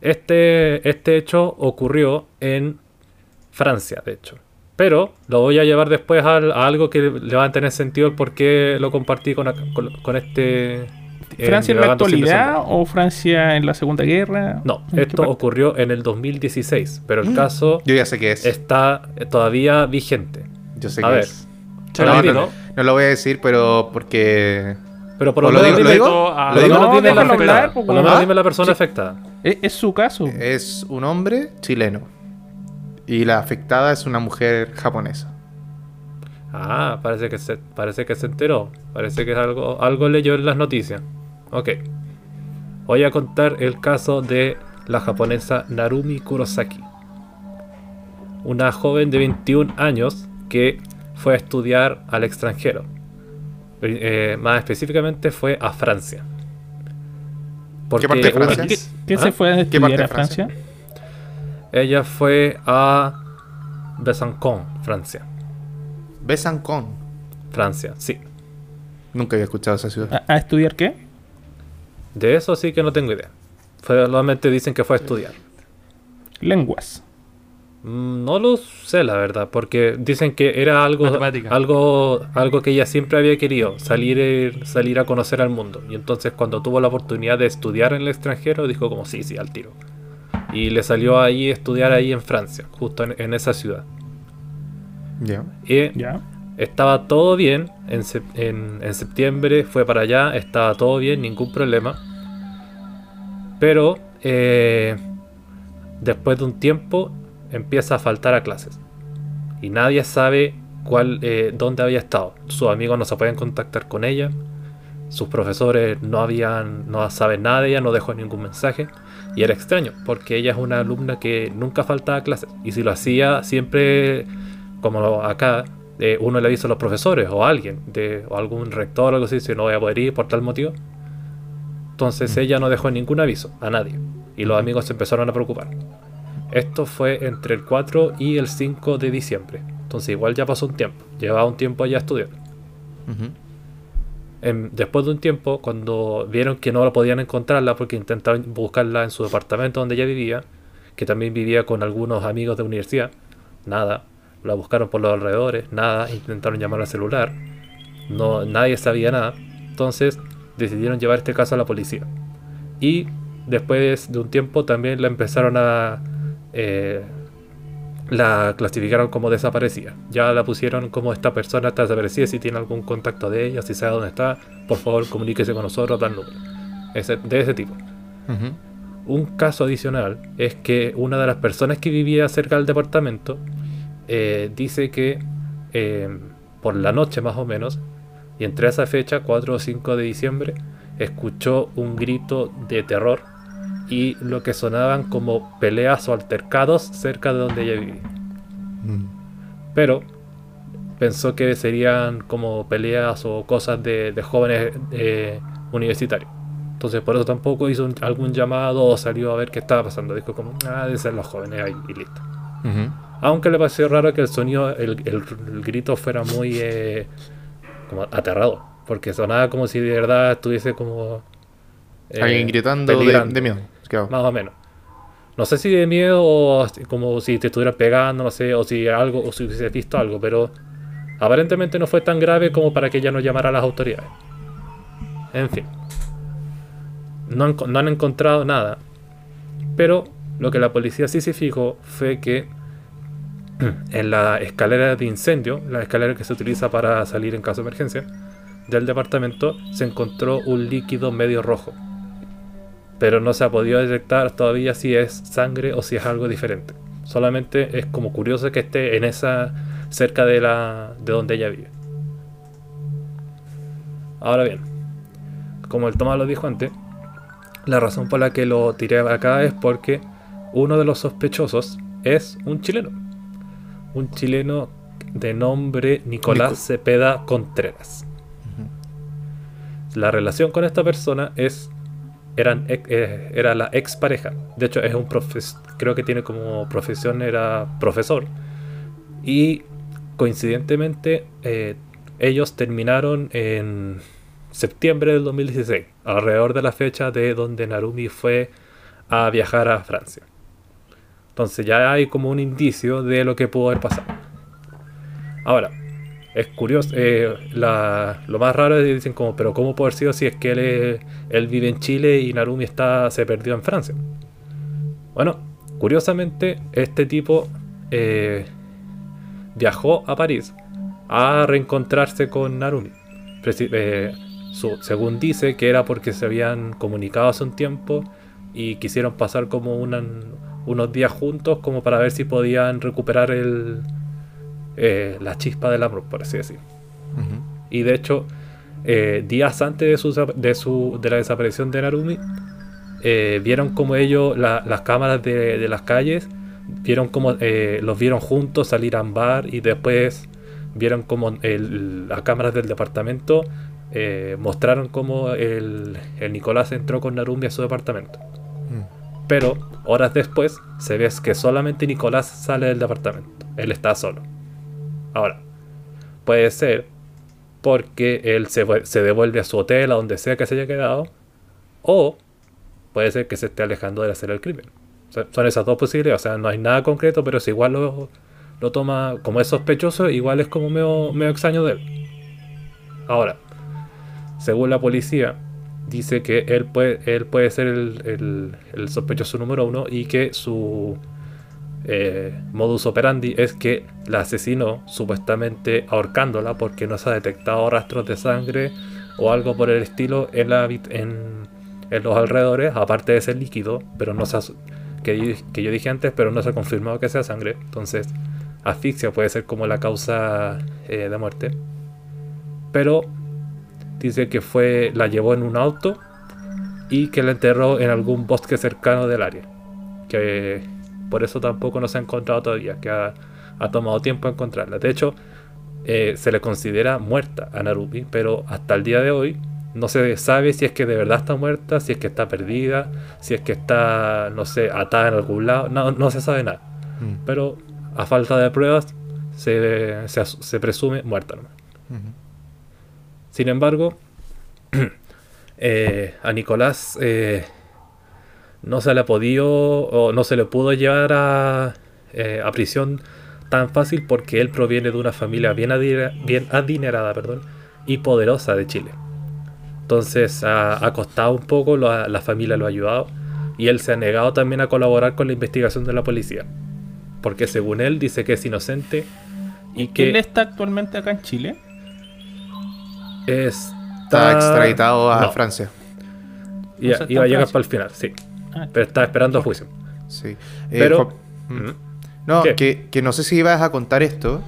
este, este hecho ocurrió en Francia, de hecho. Pero lo voy a llevar después al- a, algo que le va a tener sentido el por qué lo compartí con, con, con este... eh, ¿Francia en la actualidad o Francia en la Segunda Guerra? No, ¿En qué esto ocurrió en el 2016, pero el caso Yo ya sé qué es. está todavía vigente. Yo sé a qué ver. es. No, lo voy a decir, pero porque. Pero por ¿O lo lo menos digo- lo dime- la déjalo afectada. hablar, pues, Por lo menos ¿Ah? dime la persona afectada. Es, es su caso. Es un hombre chileno. Y la afectada es una mujer japonesa. Ah, parece que se, parece que se enteró. Parece que es algo, algo leyó en las noticias. Ok. Voy a contar el caso de la japonesa Narumi Kurosaki. Una joven de 21 años que fue a estudiar al extranjero. Eh, más específicamente fue a Francia. Porque parte de Francia? ¿Qué, qué ¿Ah? se fue a parte estudiar de a Francia? Francia? Ella fue a Besançon, Francia. Besancon. Francia, sí. Nunca había escuchado esa ciudad. ¿A, a estudiar qué? De eso sí que no tengo idea. Solamente dicen que fue a estudiar. Lenguas. Mm, No lo sé, la verdad, porque dicen que era algo, Matemática. algo, algo que ella siempre había querido, salir, salir a conocer al mundo. Y entonces cuando tuvo la oportunidad de estudiar en el extranjero, dijo como sí, sí, al tiro. Y le salió ahí estudiar ahí en Francia, justo en, en esa ciudad. Ya. Y Ya. estaba todo bien, en- en septiembre fue para allá, estaba todo bien, ningún problema. Pero eh, después de un tiempo empieza a faltar a clases. Y nadie sabe cuál, eh, dónde había estado. Sus amigos no se pueden contactar con ella. Sus profesores no habían, no saben nada de ella, no dejó ningún mensaje. Y era extraño, porque ella es una alumna que nunca faltaba a clases. Y si lo hacía, siempre, como acá, eh, uno le avisa a los profesores o a alguien, de, o algún rector o algo así, si no voy a poder ir por tal motivo. Entonces ella no dejó ningún aviso a nadie. Y los amigos se empezaron a preocupar. Esto fue entre el 4 y el 5 de diciembre. Entonces igual ya pasó un tiempo. Llevaba un tiempo allá estudiando. Em, después de un tiempo, cuando vieron que no la podían encontrarla porque intentaron buscarla en su departamento donde ella vivía, que también vivía con algunos amigos de universidad, nada. La buscaron por los alrededores, nada. Intentaron llamar al celular, no, nadie sabía nada. Entonces decidieron llevar este caso a la policía. Y después de un tiempo también la empezaron a... eh, la clasificaron como desaparecida. Ya la pusieron como esta persona está desaparecida. Si tiene algún contacto de ella, si sabe dónde está, por favor comuníquese con nosotros, tal número. Ese- de ese tipo. Un caso adicional es que una de las personas que vivía cerca del departamento eh, dice que eh, por la noche más o menos, y entre esa fecha, 4 o 5 de diciembre, escuchó un grito de terror y lo que sonaban como peleas o altercados cerca de donde ella vivía. Mm. Pero pensó que serían como peleas o cosas de, de jóvenes eh, universitarios. Entonces por eso tampoco hizo un- algún llamado o salió a ver qué estaba pasando. Dijo como, ah, deben ser los jóvenes ahí y listo. Aunque le pareció raro que el sonido, el, el- el grito fuera muy eh, como aterrador. Porque sonaba como si de verdad estuviese como... eh, Alguien gritando de, de miedo. Más o menos. No sé si de miedo o como si te estuvieran pegando, no sé, o si algo, o si hubiese visto algo, pero aparentemente no fue tan grave como para que ella no llamara a las autoridades. En fin. no han, no han encontrado nada. Pero lo que la policía sí se fijó fue que en la escalera de incendio, la escalera que se utiliza para salir en caso de emergencia, del departamento, se encontró un líquido medio rojo. Pero no se ha podido detectar todavía si es sangre o si es algo diferente. Solamente es como curioso que esté en esa cerca de la de donde ella vive. Ahora bien, como el Tomás lo dijo antes, la razón por la que lo tiré acá es porque uno de los sospechosos es un chileno. Un chileno de nombre Nicolás Nico- Cepeda Contreras. La relación con esta persona es eran, ex- eh, era la expareja. De hecho, es un creo que tiene como profesión era profesor. Y coincidentemente, eh, ellos terminaron en septiembre del 2016, alrededor de la fecha de donde Narumi fue a viajar a Francia. Entonces ya hay como un indicio de lo que pudo haber pasado. Ahora, es curioso, eh, lo más raro es que dicen como, pero ¿cómo puede haber sido si es que él, vive en Chile y Narumi está, se perdió en Francia? Bueno, curiosamente, este tipo eh, viajó a París a reencontrarse con Narumi. Eh, según dice que era porque se habían comunicado hace un tiempo y quisieron pasar como unos días juntos como para ver si podían recuperar el, eh, la chispa del amor, por así decir. Y de hecho, eh, días antes de, su, de, su, de la desaparición de Narumi, eh, vieron como ellos, la- las cámaras de, de las calles, vieron como los vieron juntos salir a bar y después vieron como el- las cámaras del departamento mostraron como el, el Nicolás entró con Narumi a su departamento. Mm. Pero horas después se ve que solamente Nicolás sale del departamento. Él está solo. Ahora, puede ser porque él se, devuelve a su hotel, a donde sea que se haya quedado, o puede ser que se esté alejando de hacer el crimen. Son esas dos posibilidades. O sea, no hay nada concreto, pero si igual lo, lo toma como es sospechoso, igual es como medio, medio extraño de él. Ahora, según la policía, dice que él puede, él puede ser el- el sospechoso número uno y que su eh, modus operandi es que la asesinó supuestamente ahorcándola porque no se ha detectado rastros de sangre o algo por el estilo en, los alrededores, aparte de ese líquido, pero no se ha, que yo dije antes, pero no se ha confirmado que sea sangre. Entonces, asfixia puede ser como la causa eh, de muerte. Pero dice que fue la llevó en un auto y que la enterró en algún bosque cercano del área. Que por eso tampoco no se ha encontrado todavía, que ha, ha tomado tiempo encontrarla. De hecho, eh, se le considera muerta a Narumi, pero hasta el día de hoy no se sabe si es que de verdad está muerta, si es que está perdida, si es que está, no sé, atada en algún lado, no, no se sabe nada. Mm. Pero a falta de pruebas se, se, presume muerta. Sin embargo, eh, a Nicolás eh, no se le ha podido o no se le pudo llevar a, eh, a prisión tan fácil porque él proviene de una familia bien, adira- bien adinerada perdón, y poderosa de Chile. Entonces ha, ha costado un poco, lo ha- la familia lo ha ayudado y él se ha negado también a colaborar con la investigación de la policía. Porque según él dice que es inocente y que ¿Él está actualmente acá en Chile? está, Está extraditado a No, Francia. Iba, O sea, está iba a llegar Francia. para el final, sí. Pero está esperando juicio. Sí. Eh, Pero- mm. Mm. No, que, que no sé si ibas a contar esto,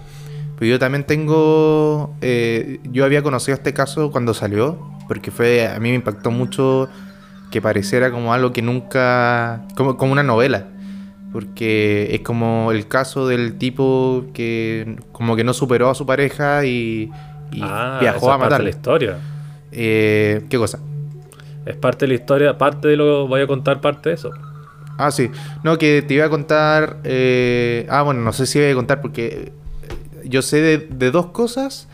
pero yo también tengo... eh, yo había conocido este caso cuando salió, porque fue a mí me impactó mucho que pareciera como algo que nunca... como, como una novela. Porque es como el caso del tipo que como que no superó a su pareja y, y Ah, viajó esa a de la historia. Eh, ¿Qué cosa? Es parte de la historia, parte de lo voy a contar parte de eso. Ah, sí. No, que te iba a contar. eh, Ah, bueno, no sé si iba a contar porque eh, yo sé de, de dos cosas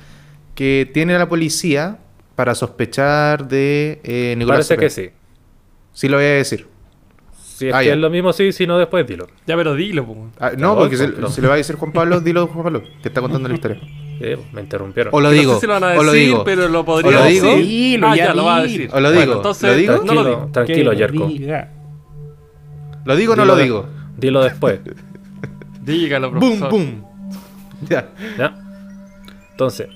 que tiene la policía para sospechar de eh, Nicolás. Parece que sí. Sí, lo voy a decir. Si es Ah, que ya. es lo mismo, sí, si no, después dilo. Ya, pero dilo, po. Ah, no, porque se le va a decir Juan Pablo, dilo Juan Pablo, que está contando la historia. Eh, me interrumpieron. O lo digo, No sé si lo van a o lo digo. pero lo O podría lo digo. decir. Dilo, ah, ya ya, lo va a decir. O lo Bueno, digo, entonces, ¿lo digo? no lo Tranquilo, digo. tranquilo, Yerko. ¿Lo digo o no lo digo? Dilo después. Dígalo, Boom, profesor. boom. Ya. ¿Ya? Entonces,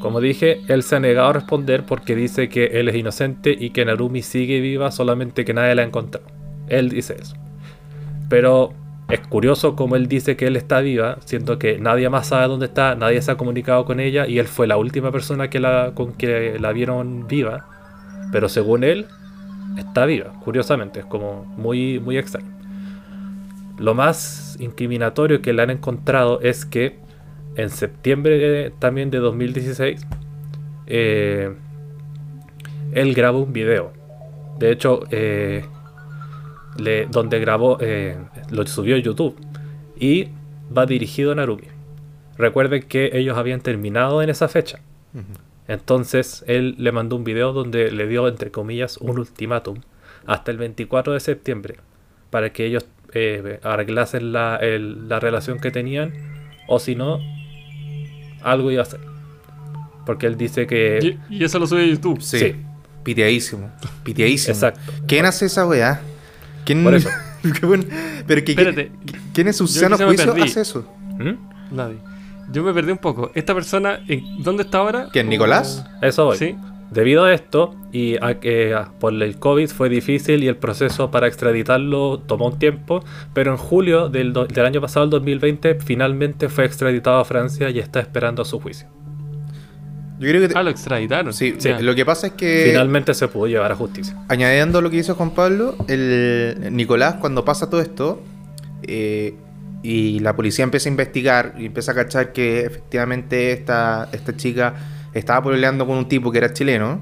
como dije, él se ha negado a responder porque dice que él es inocente y que Narumi sigue viva, solamente que nadie la ha encontrado. Él dice eso. Pero es curioso como él dice que él está viva, siendo que nadie más sabe dónde está, nadie se ha comunicado con ella y él fue la última persona que la, con que la vieron viva. Pero según él, está viva, curiosamente, es como muy, muy extraño. Lo más incriminatorio que le han encontrado es que en septiembre también de 2016, eh, él grabó un video. De hecho, eh, le- donde grabó, eh, lo subió a YouTube. Y va dirigido a Narumi. Recuerden que ellos habían terminado en esa fecha. Entonces él le mandó un video donde le dio, entre comillas, un ultimátum hasta el 24 de septiembre para que ellos eh, arreglasen la, el- la relación que tenían o si no, algo iba a hacer. Porque él dice que... Y, y eso lo sube a YouTube. Sí. Sí. Piteadísimo. Piteadísimo. Exacto. ¿Quién hace esa weá? ¿Quién... Por eso. Qué bueno. Pero que, Espérate. ¿quién en su sano juicio hace eso? ¿Mm? Nadie. Yo me perdí un poco. ¿Esta persona en, dónde está ahora? ¿Quién, Nicolás? Eso voy. Sí. Debido a esto, y a que a- por el COVID fue difícil y el proceso para extraditarlo tomó un tiempo, pero en julio del, do- del año pasado, el 2020, finalmente fue extraditado a Francia y está esperando su juicio. Yo creo que... te- Ah, lo extraditaron. Sí, lo que pasa es que... Finalmente se pudo llevar a justicia. Añadiendo lo que hizo Juan Pablo, el Nicolás cuando pasa todo esto eh, y la policía empieza a investigar y empieza a cachar que efectivamente esta, esta chica estaba peleando con un tipo que era chileno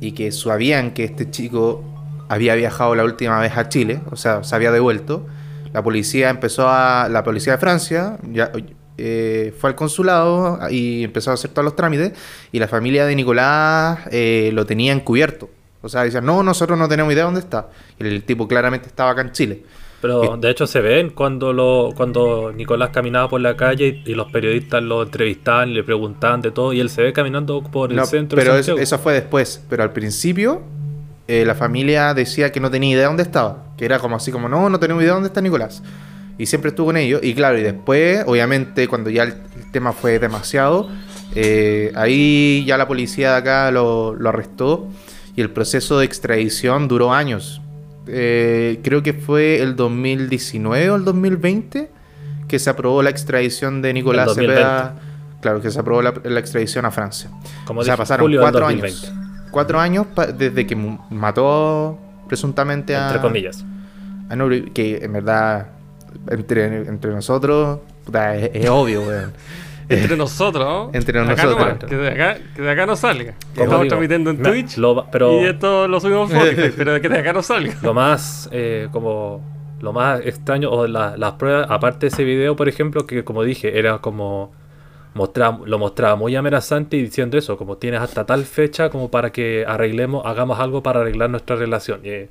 y que sabían que este chico había viajado la última vez a Chile, o sea, se había devuelto. La policía empezó a. La policía de Francia ya, eh, fue al consulado y empezó a hacer todos los trámites. Y la familia de Nicolás eh, lo tenía encubierto. O sea, decían, no, nosotros no tenemos idea dónde está. Y el tipo claramente estaba acá en Chile. Pero de hecho se ven cuando lo cuando Nicolás caminaba por la calle y, y los periodistas lo entrevistaban y le preguntaban de todo y él se ve caminando por el No, centro pero de eso, fue después. Pero al principio, eh, la familia decía que no tenía idea dónde estaba. Que era como así como, no, no tenemos idea dónde está Nicolás. Y siempre estuvo con ellos. Y claro, y después, obviamente, cuando ya el, el tema fue demasiado, eh, ahí ya la policía de acá lo, lo arrestó. Y el proceso de extradición duró años. Eh, creo que fue el 2019 o el 2020 que se aprobó la extradición de Nicolás El 2020. Cepeda. Claro, que se aprobó la, la extradición a Francia. Como o sea, dije, pasaron cuatro 2020, años. Cuatro años desde que mató presuntamente a. Entre comillas. a Nuri, que en verdad, entre, entre nosotros, puta, es, es obvio, weón. Entre nosotros, ¿no? Entre Acá nosotros. nomás, que, de acá, que de acá no salga. Estamos transmitiendo en Twitch lo pero y esto lo subimos a Spotify, pero que de acá no salga. lo más eh, como lo más extraño o la- las pruebas aparte de ese video por ejemplo que como dije era como mostraba, lo mostraba muy amenazante y diciendo eso como tienes hasta tal fecha como para que arreglemos hagamos algo para arreglar nuestra relación Y, eh,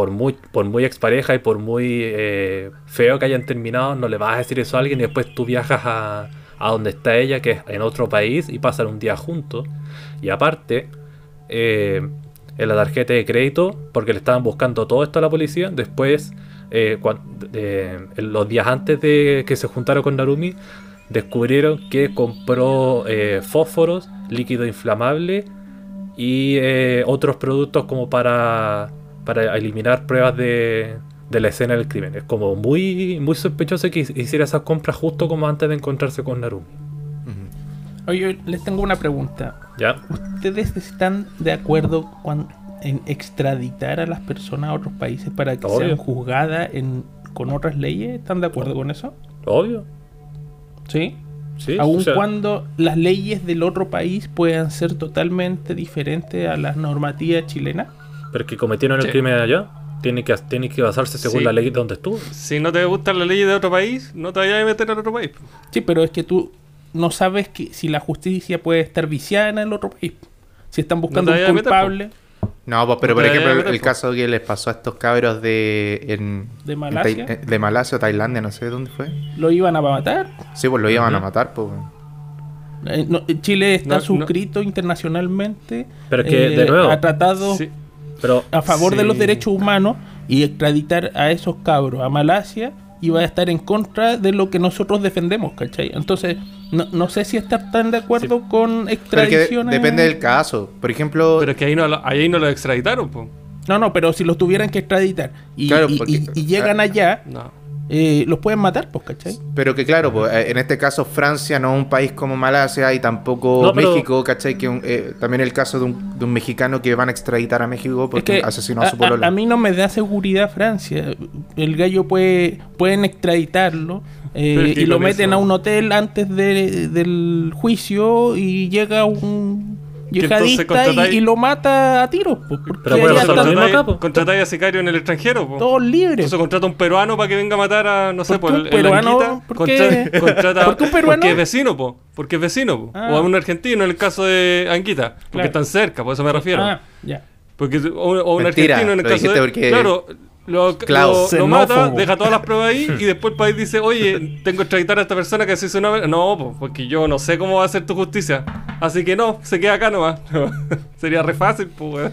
por muy por muy expareja y por muy eh, feo que hayan terminado no le vas a decir eso a alguien y después tú viajas a, a donde está ella que es en otro país y pasan un día juntos y aparte eh, en la tarjeta de crédito porque le estaban buscando todo esto a la policía. Después, eh, los días antes de que se juntaron con Narumi, descubrieron que compró fósforos, líquido inflamable y otros productos como para, para eliminar pruebas de, de la escena del crimen. Es como muy, muy sospechoso que hiciera esas compras justo como antes de encontrarse con Narumi. Oye, les tengo una pregunta. ¿Ya? ¿Ustedes están de acuerdo en extraditar a las personas a otros países para que Obvio. sean juzgadas en, con otras leyes? ¿Están de acuerdo con eso? Obvio. ¿Sí? Sí, Aun o sea, cuando las leyes del otro país puedan ser totalmente diferentes a las normativas chilenas. Pero que cometieron el crimen allá. Tiene que, tiene que basarse según Sí. la ley donde estuvo. Si no te gustan las leyes de otro país, no te vayas a meter en otro país. Sí, pero es que tú no sabes que si la justicia puede estar viciada en el otro país. Si están buscando te un meter, culpable No, pues, pero No por ejemplo, el, meter, el po. caso que les pasó a estos cabros de. En, de Malasia, Tai- de Malasia o Tailandia, no sé dónde fue. lo iban a matar. Sí, pues lo iban a matar, pues. Eh, no, Chile está No, no. suscrito internacionalmente Pero que, eh, de nuevo- a tratados Sí. Pero a favor de los derechos humanos y extraditar a esos cabros a Malasia iba a estar en contra de lo que nosotros defendemos, ¿cachai? Entonces, no, no sé si estar tan de acuerdo con Pero es que de- extradiciones. depende del caso. Por ejemplo, Pero es que ahí no, lo- ahí no lo extraditaron, po. No, no, pero si los tuvieran que extraditar y, Claro, y- porque- y- y llegan allá, No. Eh, los pueden matar, pues, ¿cachai? pero que claro, pues, eh, en este caso Francia no es un país como Malasia y tampoco No, pero- México, ¿cachai? Que un- eh, también el caso de un, de un mexicano que van a extraditar a México Es porque que asesinó a, su a, pololo. a mí no me da seguridad Francia. El gallo puede pueden extraditarlo eh, y lo meten eso- a un hotel antes de- del juicio y llega un yihadista y, y lo mata a tiros. pues, porque Pero bueno, Contratáis- a sicario en el extranjero, po. todos libres. Entonces contrata a un peruano para que venga a matar a, no sé, ¿Por por qué el, peruano? Anguita. ¿Por qué? contrata- ¿Por qué un peruano? Porque es vecino, po. Porque es vecino, po. Ah. O a un argentino en el caso de Anguita. Porque Claro. están cerca, por eso me refiero. Ah, ya. Porque, o, o un Mentira, argentino en el caso de. porque- Claro, lo, lo- mata, deja todas las pruebas ahí y después el país dice, oye, tengo que extraditar a esta persona que se hizo una vez. No, po, porque yo no sé cómo va a ser tu justicia. Así que no, se queda acá nomás. Sería re fácil, pues.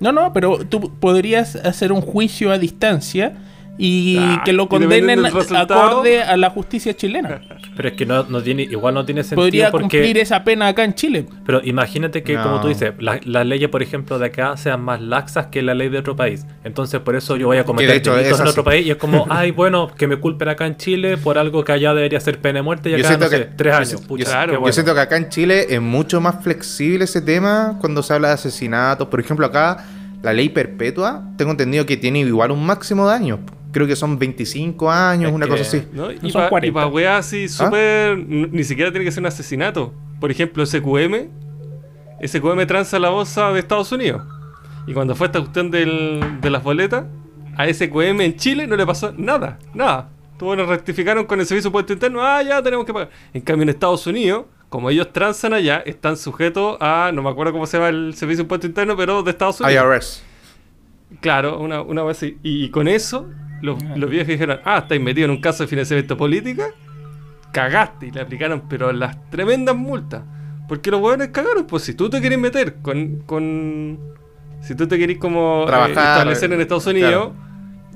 No, no, pero tú podrías hacer un juicio a distancia y Ah, que lo condenen acorde a la justicia chilena. Pero es que no, no tiene, igual no tiene sentido Podría porque. cumplir esa pena acá en Chile. Pero imagínate que, No. como tú dices, la- las leyes, por ejemplo, de acá sean más laxas que la ley de otro país. Entonces, por eso yo voy a cometer delitos en así. otro país y es como, ay, bueno, que me culpen acá en Chile por algo que allá debería ser pena de muerte y Yo acá, siento no sé, que- tres yo años. siento- Pucha, yo- claro, qué yo bueno. Yo siento que acá en Chile es mucho más flexible ese tema cuando se habla de asesinatos. Por ejemplo, acá la ley perpetua, tengo entendido que tiene igual un máximo de años. Creo que son 25 años, Es una que- cosa así. ¿no? Y son para 40. weas ¿Ah? así súper. n- Ni siquiera tiene que ser un asesinato. Por ejemplo, SQM. SQM transa la bolsa de Estados Unidos. Y cuando fue esta cuestión del- de las boletas, a SQM en Chile no le pasó nada. Nada. Nos rectificaron con el servicio de puesto interno. Ah, ya tenemos que pagar. En cambio, en Estados Unidos, como ellos transan allá, están sujetos a. No me acuerdo cómo se llama el servicio de puesto interno, pero de Estados Unidos. IRS. Claro, una, una vez así. Y, con eso, los, los viejos dijeron, ah, estáis metidos en un caso de financiamiento política, cagaste. Y le aplicaron, pero las tremendas multas. Porque los hueones cagaron, pues si tú te querés meter con... con si tú te querés como eh, establecer en Estados claro. Unidos,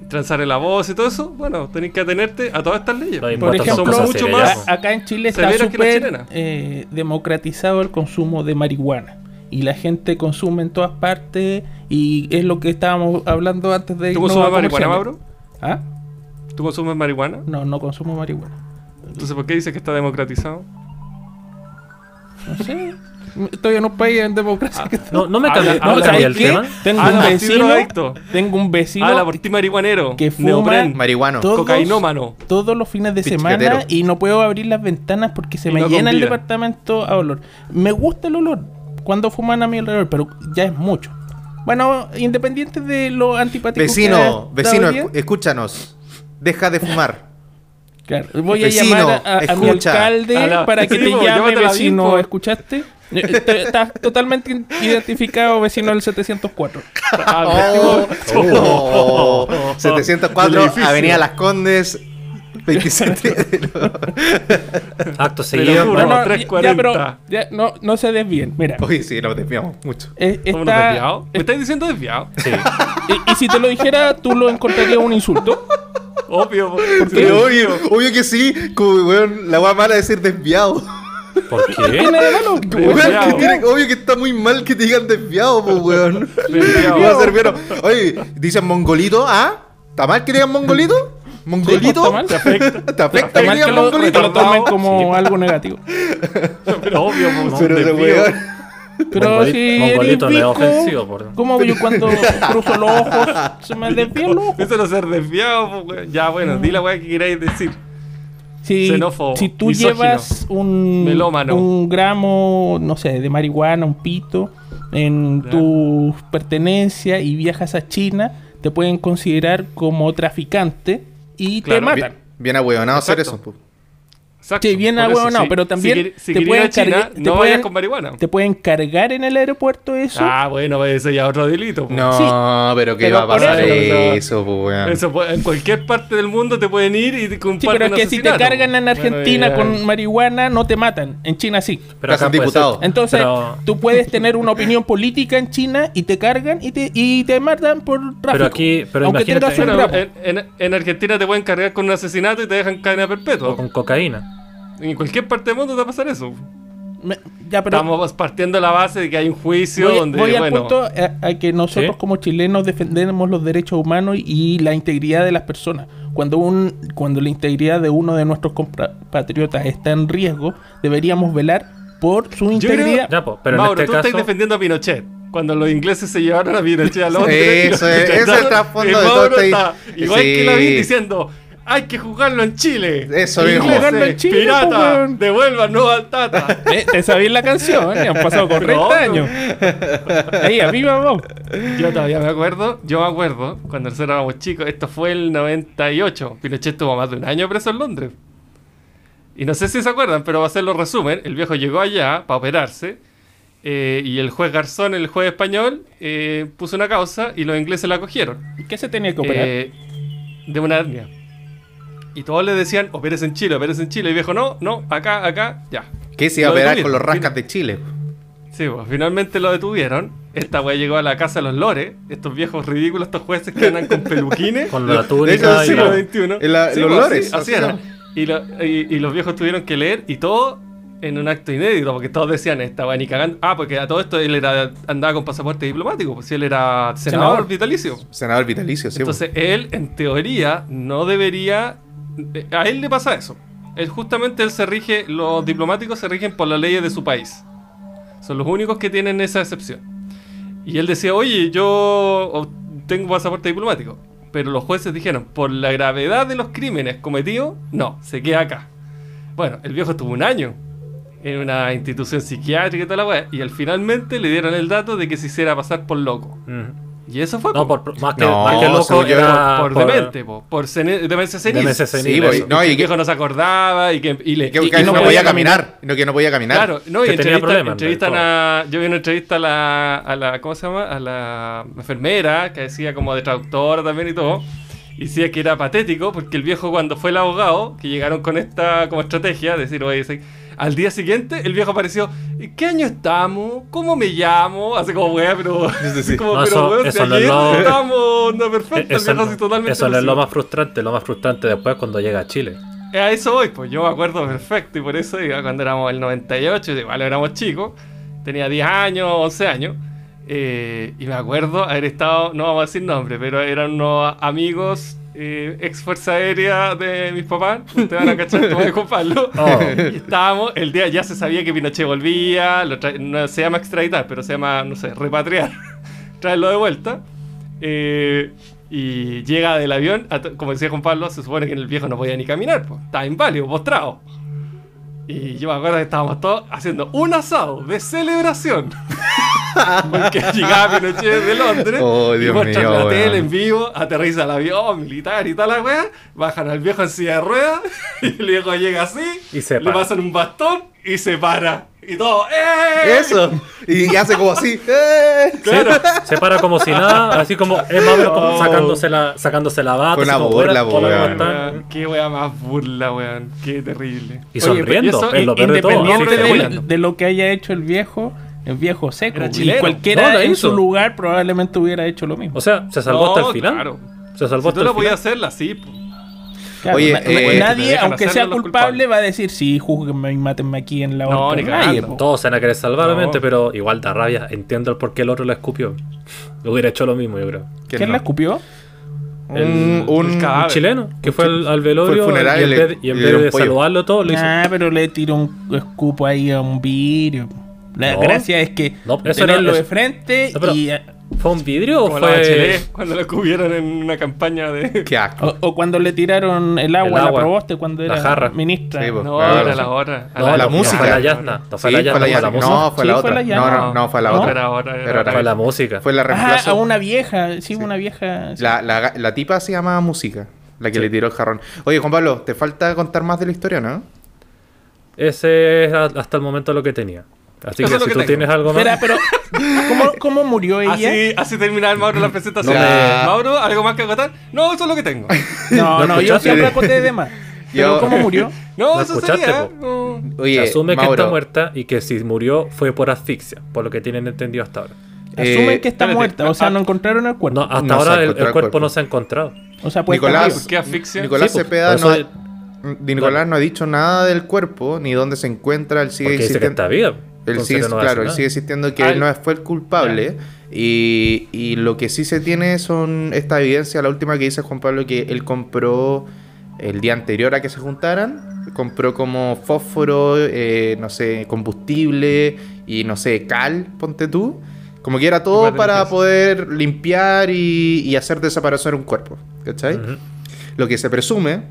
transar en la voz y todo eso, bueno, tenés que atenerte a todas estas leyes. Y Por ejemplo, son mucho más- acá en Chile está súper eh, democratizado el consumo de marihuana. Y la gente consume en todas partes. Y es lo que estábamos hablando antes de. ¿Tú a marihuana. Mauro? ¿Ah? ¿Tú consumes marihuana? No, no consumo marihuana. Entonces, ¿por qué dices que está democratizado? No sé. Estoy en un país en democracia. que está- No, no me cambia, no habla- me ¿sabes cambia el qué? tema. Tengo un por vecino. Tengo un vecino Habla por ti, marihuanero. que fuma neopren, Marihuano. todos, cocainómano. todos los fines de semana y no puedo abrir las ventanas porque se Y me no llena el departamento a olor. Me gusta el olor cuando fuman a mi alrededor, pero ya es mucho. Bueno, independiente de lo antipático que Vecino, haya vecino, escúchanos. Deja de fumar. Claro, voy a Vecino, llamar a, a mi escucha. alcalde A la- para que Sí, te llame vecino, bien. ¿escuchaste? Eh, te- Estás totalmente identificado vecino del 704. Ah, Oh, oh, Del 704, edificio. Avenida Las Condes, 27. Acto Te seguido. juro. bueno, No, ya- 340. ya, pero ya, no, no se desvíen. Mira, Oye, sí, nos desviamos mucho. eh, ¿Somos está- desviados? ¿Me estáis diciendo desviado? sí. y, y si te lo dijera, tú lo encontrarías un insulto. Obvio. qué? Pero obvio, obvio que sí, como weón, la weá mala de ser desviado. ¿Por qué? ¿Tiene de malo? Weón, Desviado. que tiene- obvio que está muy mal que te digan desviado, po, weón. Desviado. Va a ser bueno. Oye, dicen mongolito, ¿ah? ¿Está mal que digan mongolito? ¿Mongolito? ¿Está mal? ¿Te afecta? ¿Te afecta que lo, que mongolito? lo tomen como algo negativo. Pero obvio, pues, Pero. Pero si mongolito eres no ofensivo, por- ¿cómo yo cuando cruzo los ojos se me desvían los ojos? Eso no ser desviado, pues, weón. Ya, bueno, di la weá que queráis decir. Si, Xenófobo, si tú misógino, llevas un, melómano. un gramo, no sé, de marihuana, un pito, en Ya. tus pertenencias y viajas a China, te pueden considerar como traficante y te Claro, matan. Bien, bien ahueonado hacer eso. Exacto. Sí, bien ahueonado, si- pero también si, quer- si te pueden China, cargar- te no pueden- vayas con marihuana. ¿Te pueden cargar en el aeropuerto eso? Ah, bueno, pues ese ya es otro delito. po. No, Sí. pero ¿qué Pero va a pasar eso- puede- en cualquier parte del mundo te pueden ir y te Sí, pero es que si te cargan en Bueno, Argentina ya. con marihuana, no te matan. En China sí. Pero acá diputado. Entonces, Pero- tú puedes tener una opinión política en China y te cargan y te, y te matan por tráfico. aquí- pero aunque imagínate- tengas un en, en- en Argentina te pueden cargar con un asesinato y te dejan cadena perpetua. o con cocaína. En cualquier parte del mundo te va a pasar eso. Me- ya, pero Estamos partiendo de la base de que hay un juicio voy, donde, voy al bueno, punto a, a que nosotros ¿Sí? como chilenos defendemos los derechos humanos y la integridad de las personas. Cuando, un, cuando la integridad de uno de nuestros compatriotas está en riesgo, deberíamos velar por su creo- integridad. Ya, po, pero Mauro, en este tú caso. estás defendiendo a Pinochet. Cuando los ingleses se llevaron a Pinochet a Londres. Eso y lo es- ese es el trasfondo y de todo Mauro este- está Igual que la Sí. diciendo. Hay que jugarlo en Chile. Eso mismo. Ingleses, Jugarlo en Chile, Pirata, weón. devuelvan no al Tata. Eh, ¿Te sabías la canción? ¿eh? Han pasado 40 No, años. Ahí, a mí vamos. Yo todavía me acuerdo, yo me acuerdo, cuando nosotros éramos chicos, esto fue el 98. Pinochet estuvo más de un año preso en Londres. Y no sé si se acuerdan, pero va a hacerlo resumen. El viejo llegó allá para operarse. eh, y el juez Garzón, el juez español, eh, puso una causa y los ingleses la cogieron. ¿Qué se tenía que operar? Eh, de una hernia. Y todos le decían, operes en Chile, operes en Chile. Y viejo, no, no, acá, acá, ya. ¿Qué se iba a operar con los rascas de Chile? Sí, pues finalmente lo detuvieron. Esta weá llegó a la casa de los lores. Estos viejos ridículos, estos jueces que andan con peluquines. Con la De hecho, túnica sí, y lo la- vi. En la- los pues, lores, así, era. Y, lo- y- y los viejos tuvieron que leer y todo en un acto inédito, porque todos decían, esta weá ni cagando. Ah, porque a todo esto él era, andaba con pasaporte diplomático, pues si él era senador, Senador. vitalicio. Senador vitalicio, sí. po. Entonces él, en teoría, no debería. Eh, A él le pasa eso. Él justamente él se rige, los diplomáticos se rigen por las leyes de su país. Son los únicos que tienen esa excepción. Y él decía, oye, yo tengo pasaporte diplomático. Pero los jueces dijeron, por la gravedad de los crímenes cometidos, no, se queda acá. Bueno, el viejo estuvo un año en una institución psiquiátrica y toda la weá. Y al finalmente le dieron el dato de que se hiciera pasar por loco. Mm. Y eso fue No, por, más que, No, más que loco, era por, demente, po, por sene- demencia senil. Demencia senil, Sí, voy- eso. no, y que y el que, viejo no se acordaba y que y le que- y- que y no, no podía caminar. No, que no podía caminar. Claro, no, y Que tenía entrevista, problemas, entrevistan de a, yo vi una entrevista a la, a la, ¿cómo se llama? A la enfermera, que decía como de traductora también y todo. Y decía que era patético porque el viejo cuando fue el abogado, que llegaron con esta como estrategia, de decir, oye, sí", al día siguiente el viejo apareció, ¿en qué año estamos? ¿Cómo me llamo? Hace como wea, pero... Sí, sí. como, No, pero eso- si ayer lo- estábamos no, perfecto, Eso, el viejo así totalmente eso no es lo más frustrante. Lo más frustrante después cuando llega a Chile. A eso voy, pues yo me acuerdo perfecto y por eso digo, cuando éramos el 98, igual éramos chicos, tenía 10 años, 11 años, eh, y me acuerdo haber estado, no vamos a decir nombre, pero eran unos amigos eh, ex Fuerza Aérea de mis papás, ustedes van a cachar cómo de Pablo, Oh. estábamos, el día ya se sabía que Pinochet volvía, lo no se llama extraditar, pero se llama, no sé, repatriar, traerlo de vuelta. Eh, y llega del avión, como decía Juan Pablo, se supone que el viejo no podía ni caminar, pues, estaba inválido, postrado. Y yo me acuerdo que estábamos todos haciendo un asado de celebración. Porque llegaba Pinochet de Londres Oh, y Dios muestran mío, la tele en vivo, aterriza el avión militar y tal la weá, bajan al viejo en silla de ruedas y el viejo llega así, Y se le pasan un bastón y se para. Y todo, ¡eh! Eso. Y hace como así. ¡eh! Claro. Se para como si nada, así como es más o menos como Oh. sacándose la, sacándose la bata. Con como, burla, "Hola, hola, ¿cómo weón. están?". Weón, Qué wea más burla, weón. Qué terrible. Y Oye, sonriendo, eso, es lo peor de todo. Independiente de lo que haya hecho el viejo, el viejo seco. Y chileno. cualquiera No, lo en hizo. su lugar probablemente hubiera hecho lo mismo. O sea, se salvó hasta No, el final. Claro. Se salvó Si hasta tú el lo podías final. hacerla así, po. Claro, Oye, na- eh, nadie, aunque sea culpable, va a decir, sí, júzguenme y mátenme aquí en la No, ni Nadie. Todos se van a querer salvar, No. obviamente, pero igual da rabia. Entiendo el por qué el otro le escupió. Lo hubiera hecho lo mismo, yo creo. ¿Quién no? la escupió? Un- el cadáver. Un chileno que fue al, al velorio Fue al funeral y en vez, y en de saludarlo todo, le hizo. Ah, pero le tiró un escupo ahí a un vidrio. La No. gracia es que No, eso era- tenerlo de eso- frente No, pero- y... eh, ¿Fue un vidrio o la fue.? Cuando lo cubrieron en una campaña de. Qué asco. O, o cuando le tiraron el agua, El a la agua. proboste cuando La era jarra. ministra. Sí, po. No, Claro. era la hora. A No, la no, música. Fue la Yasna. No fue Sí, la Yasna, fue la fue la Yasna. música. No, fue la Sí, fue otra. la No, no, no, fue la otra. Era era Era otra. Fue la música. Fue la Ah, reemplazo. a una vieja, sí, una vieja. sí. La, la, la tipa se llama Música, la que le tiró el jarrón. Oye, Juan Pablo, ¿te falta contar más de la historia, no? Ese es hasta el momento lo que tenía. Así Eso que si que tú tengo. tienes algo más. Espera, pero ¿cómo, cómo murió ella? Así, así termina el Mauro la presentación. No me- Mauro, ¿algo más que acotar? No, eso es lo que tengo. No, ¿Lo no, yo siempre acoté de más. Pero Yo- ¿cómo murió? No, ¿Lo eso escuchaste, sería. no. Se Oye, asume que está muerta y que si murió fue por asfixia, por lo que tienen entendido hasta ahora. Asumen Eh, que está espérate. muerta, o sea, Ah. no encontraron el cuerpo. No, hasta No ahora el, el el cuerpo no se ha encontrado. o sea, puede Nicolás- ¿Qué asfixia? Nicolás Sí, pues, Cepeda no, Di Nicolás no ha dicho nada del cuerpo ni dónde se encuentra. Él sigue Porque dice que existiendo. está viva. Él sigue, no claro, él sigue existiendo que él no fue el culpable. Y, y lo que sí se tiene son esta evidencia, la última que dice Juan Pablo, que él compró el día anterior a que se juntaran. Compró como fósforo, eh, no sé, combustible y no sé, cal, ponte tú. Como que era todo para poder limpiar y, y hacer desaparecer un cuerpo. ¿Cachai? Lo que se presume,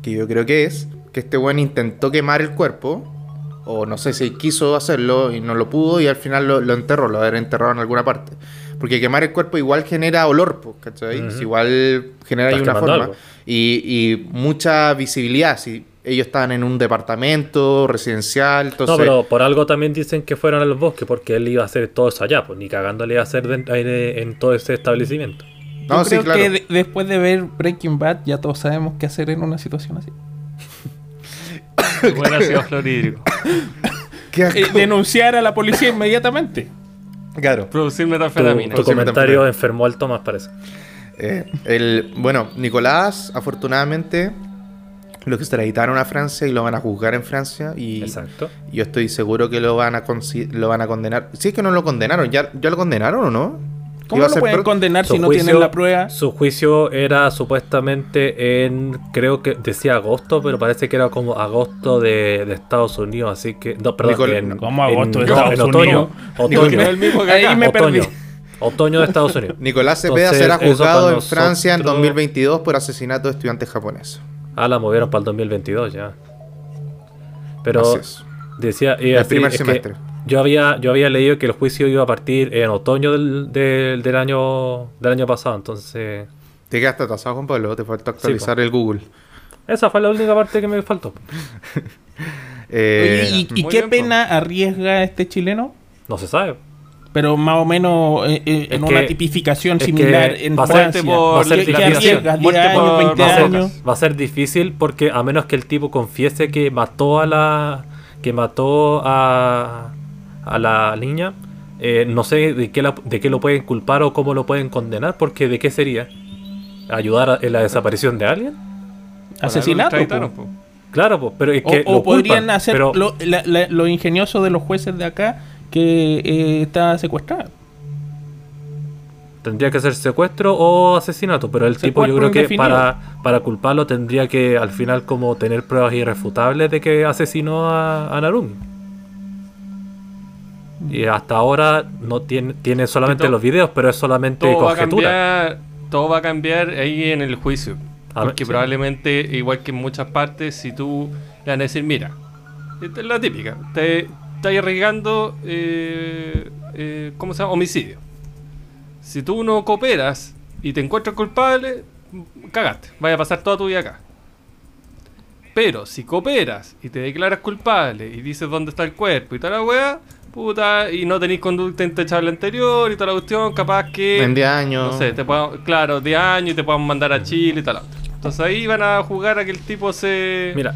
que yo creo que es, que este weón intentó quemar el cuerpo, o no sé si quiso hacerlo y no lo pudo, y al final lo, lo enterró, lo haber enterrado en alguna parte. Porque quemar el cuerpo igual genera olor, pues, ¿cachai? Si igual genera ahí una forma. Y, y mucha visibilidad, si ellos estaban en un departamento residencial, entonces... No, pero por algo también dicen que fueron a los bosques, porque él iba a hacer todo eso allá, pues ni cagando le iba a hacer dentro- en, en todo ese establecimiento. Yo No, sí, creo claro. que de- después de ver Breaking Bad ya todos sabemos qué hacer en una situación así. Buen ácido fluorhídrico. Qué asco. Eh, denunciar a la policía inmediatamente. Claro. Producir metanfetamina. tu comentario enfermó al Tomás, parece. Eh, el, bueno, Nicolás, afortunadamente, lo extraditaron a Francia y lo van a juzgar en Francia. Y Exacto. yo estoy seguro que lo van a, lo van a condenar. Si es que no lo condenaron, ¿ya, ya lo condenaron o no? ¿Cómo Iba a lo ser pueden pro- condenar Su si no juicio- tienen la prueba? Su juicio era supuestamente en, creo que decía agosto, pero parece que era como agosto de, de Estados Unidos, así que, no, perdón, Nicol- en, ¿Cómo agosto de Estados en otoño, Unidos? otoño, Que no es el mismo que Ahí me otoño, perdí. otoño de Estados Unidos. Nicolás Cepeda Entonces, será juzgado en Francia en nosotros- 2022 por asesinato de estudiantes japoneses. Ah, la movieron para el 2022 ya. Pero decía, y El así, primer es que semestre. Yo había, yo había leído que el juicio iba a partir en otoño del, del, del año del año pasado, entonces Te quedaste atrasado, Juan Pablo. Te falta actualizar el Google. esa fue la única parte que me faltó. Eh, Oye, ¿y, qué bien, pena arriesga este chileno? No se sabe. Pero más o menos eh, eh, en que- una tipificación similar en va a ser- Francia. por va a ser ¿Qué, qué lapidación. arriesgas? ¿10 Muerte años, por 20 va, a ser, años? va a ser difícil porque a menos que el tipo confiese que mató a la que mató a, a la niña eh, no sé de qué, la- de qué lo pueden culpar o cómo lo pueden condenar porque de qué sería ayudar a- en la desaparición de alguien Asesinato. Po. po. claro pues, pero es que o lo podrían culpan, hacer pero lo, la- la- lo ingenioso de los jueces de acá que eh, está secuestrado. tendría que ser secuestro o asesinato pero el tipo yo creo que para para culparlo tendría que al final como tener pruebas irrefutables de que asesinó a, a Narumi y hasta ahora no tiene, tiene solamente los videos, pero es solamente Todo va a conjetura. cambiar. Todo va a cambiar ahí en el juicio. A Porque ver, sí. probablemente, igual que en muchas partes, si tú le van a decir, mira, esta es la típica, te estás arriesgando, eh, eh, ¿cómo se llama? Homicidio. Si tú no cooperas y te encuentras culpable, cagaste, vaya a pasar toda tu vida acá. Pero si cooperas y te declaras culpable y dices dónde está el cuerpo y toda la weá, puta, y no tenéis conducta intachable anterior y toda la cuestión, capaz que. en 10 años. No sé, te puedan, claro, de años y te puedan mandar a Chile y tal. Entonces ahí van a jugar a que el tipo se. Mira,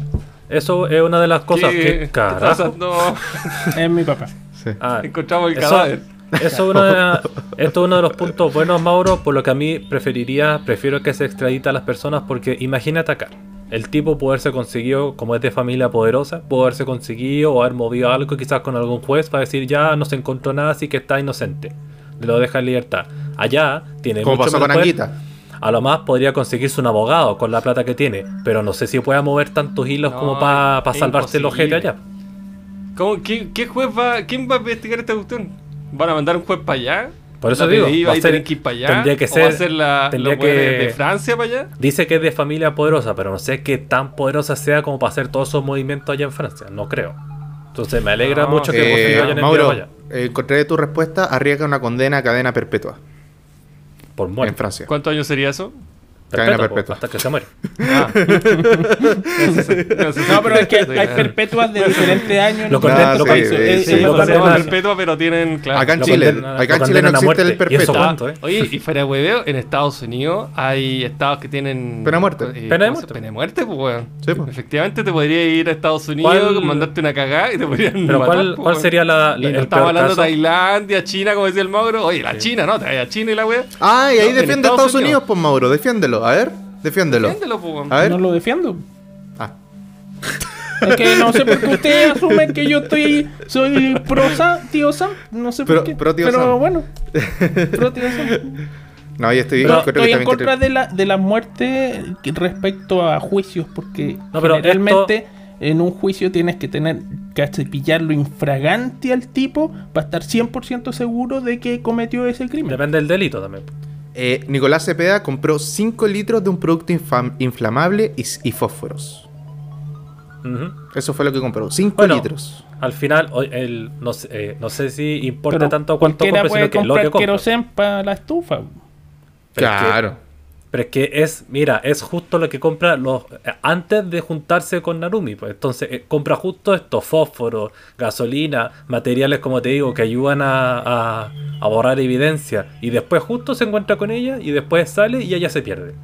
eso es una de las cosas ¿Qué- que. Carajo. No, Es mi papá. Sí. Ah, encontramos el eso, cadáver. eso es uno de, esto es uno de los puntos buenos, Mauro, por lo que a mí preferiría, prefiero que se extradita a las personas porque imagínate acá. El tipo puede haberse conseguido, como es de familia poderosa, puede haberse conseguido o haber movido algo quizás con algún juez para decir ya no se encontró nada, así que está inocente. Lo deja en libertad. Allá tiene Como mucho pasó con. Anguita. A lo más podría conseguirse un abogado con la plata que tiene, pero no sé si pueda mover tantos hilos No, como para es salvarse el ojete imposible. allá. ¿Cómo, qué, qué juez va, ¿Quién va a investigar esta cuestión? ¿Van a mandar un juez para allá? Por eso ¿La digo, va a ser- que ir para allá? tendría que ¿O va a ser- ser la, tendría que- de Francia para allá? Dice que es de familia poderosa, pero no sé qué tan poderosa sea como para hacer todos esos movimientos allá en Francia. No creo. Entonces me alegra No, mucho que Eh, hayan Mauro, allá. eh, encontré tu respuesta. Arriesga una condena a cadena perpetua Por en muerte. Francia. ¿Cuántos años sería eso? Cadena Perpetua, po, hasta que se muere. Ah. No pero es que hay perpetuas de diferentes años. Lo ¿no? condenan- lo sí, condenan- sí, Sí, sí, lo lo condenan condenan- perpetua, pero tienen. Claro, Acá en Chile, condenan- acá en Chile no a existe el perpetuo. cuánto, ¿eh? Oye, y fuera de hueveo, en Estados Unidos hay estados que tienen. Pena de muerte. eh, Pena de ¿cómo se- muerte. Pena de muerte, pues, weón. Sí, pues. Efectivamente, te podría ir a Estados Unidos, ¿Cuál- mandarte una cagada y te podrían. Pero matar, ¿cuál, pues, cuál sería la, Y la- no hablando de Tailandia, China, como decía el Mauro. Oye, la China, ¿no? Te vayas a China y la wea. Ah, y ahí defiende a Estados Unidos. pues Mauro, defiéndelo. A ver, defiéndelo. Defiéndelo, pues. A ver. No lo defiendo. Ah, Es que no sé por qué ustedes asumen que yo estoy soy pro Sam, tío Sam. No sé Pro- por qué. pro tío pero Sam. bueno. Pro tío Sam. no, yo estoy, Pero estoy en contra de la, de la muerte respecto a juicios, porque No, pero generalmente en un juicio tienes que tener que pillarlo infragante al tipo para estar 100% seguro de que cometió ese crimen. Depende del delito también. Eh, Nicolás Cepeda compró 5 litros de un producto inflamable y, y fósforos. Eso fue lo que compró. 5 Bueno, litros. Al final, hoy- el, no, sé, eh, no sé si importa Pero tanto cuánto cualquiera compre, puede sino que lo comprar que compra. para la estufa. Pero es que- Claro. Pero es que es, mira, es justo lo que compra los eh, antes de juntarse con Narumi. Pues entonces eh, compra justo esto: fósforo, gasolina, materiales, como te digo, que ayudan a- a borrar evidencia. Y después justo se encuentra con ella y después sale y ella se pierde.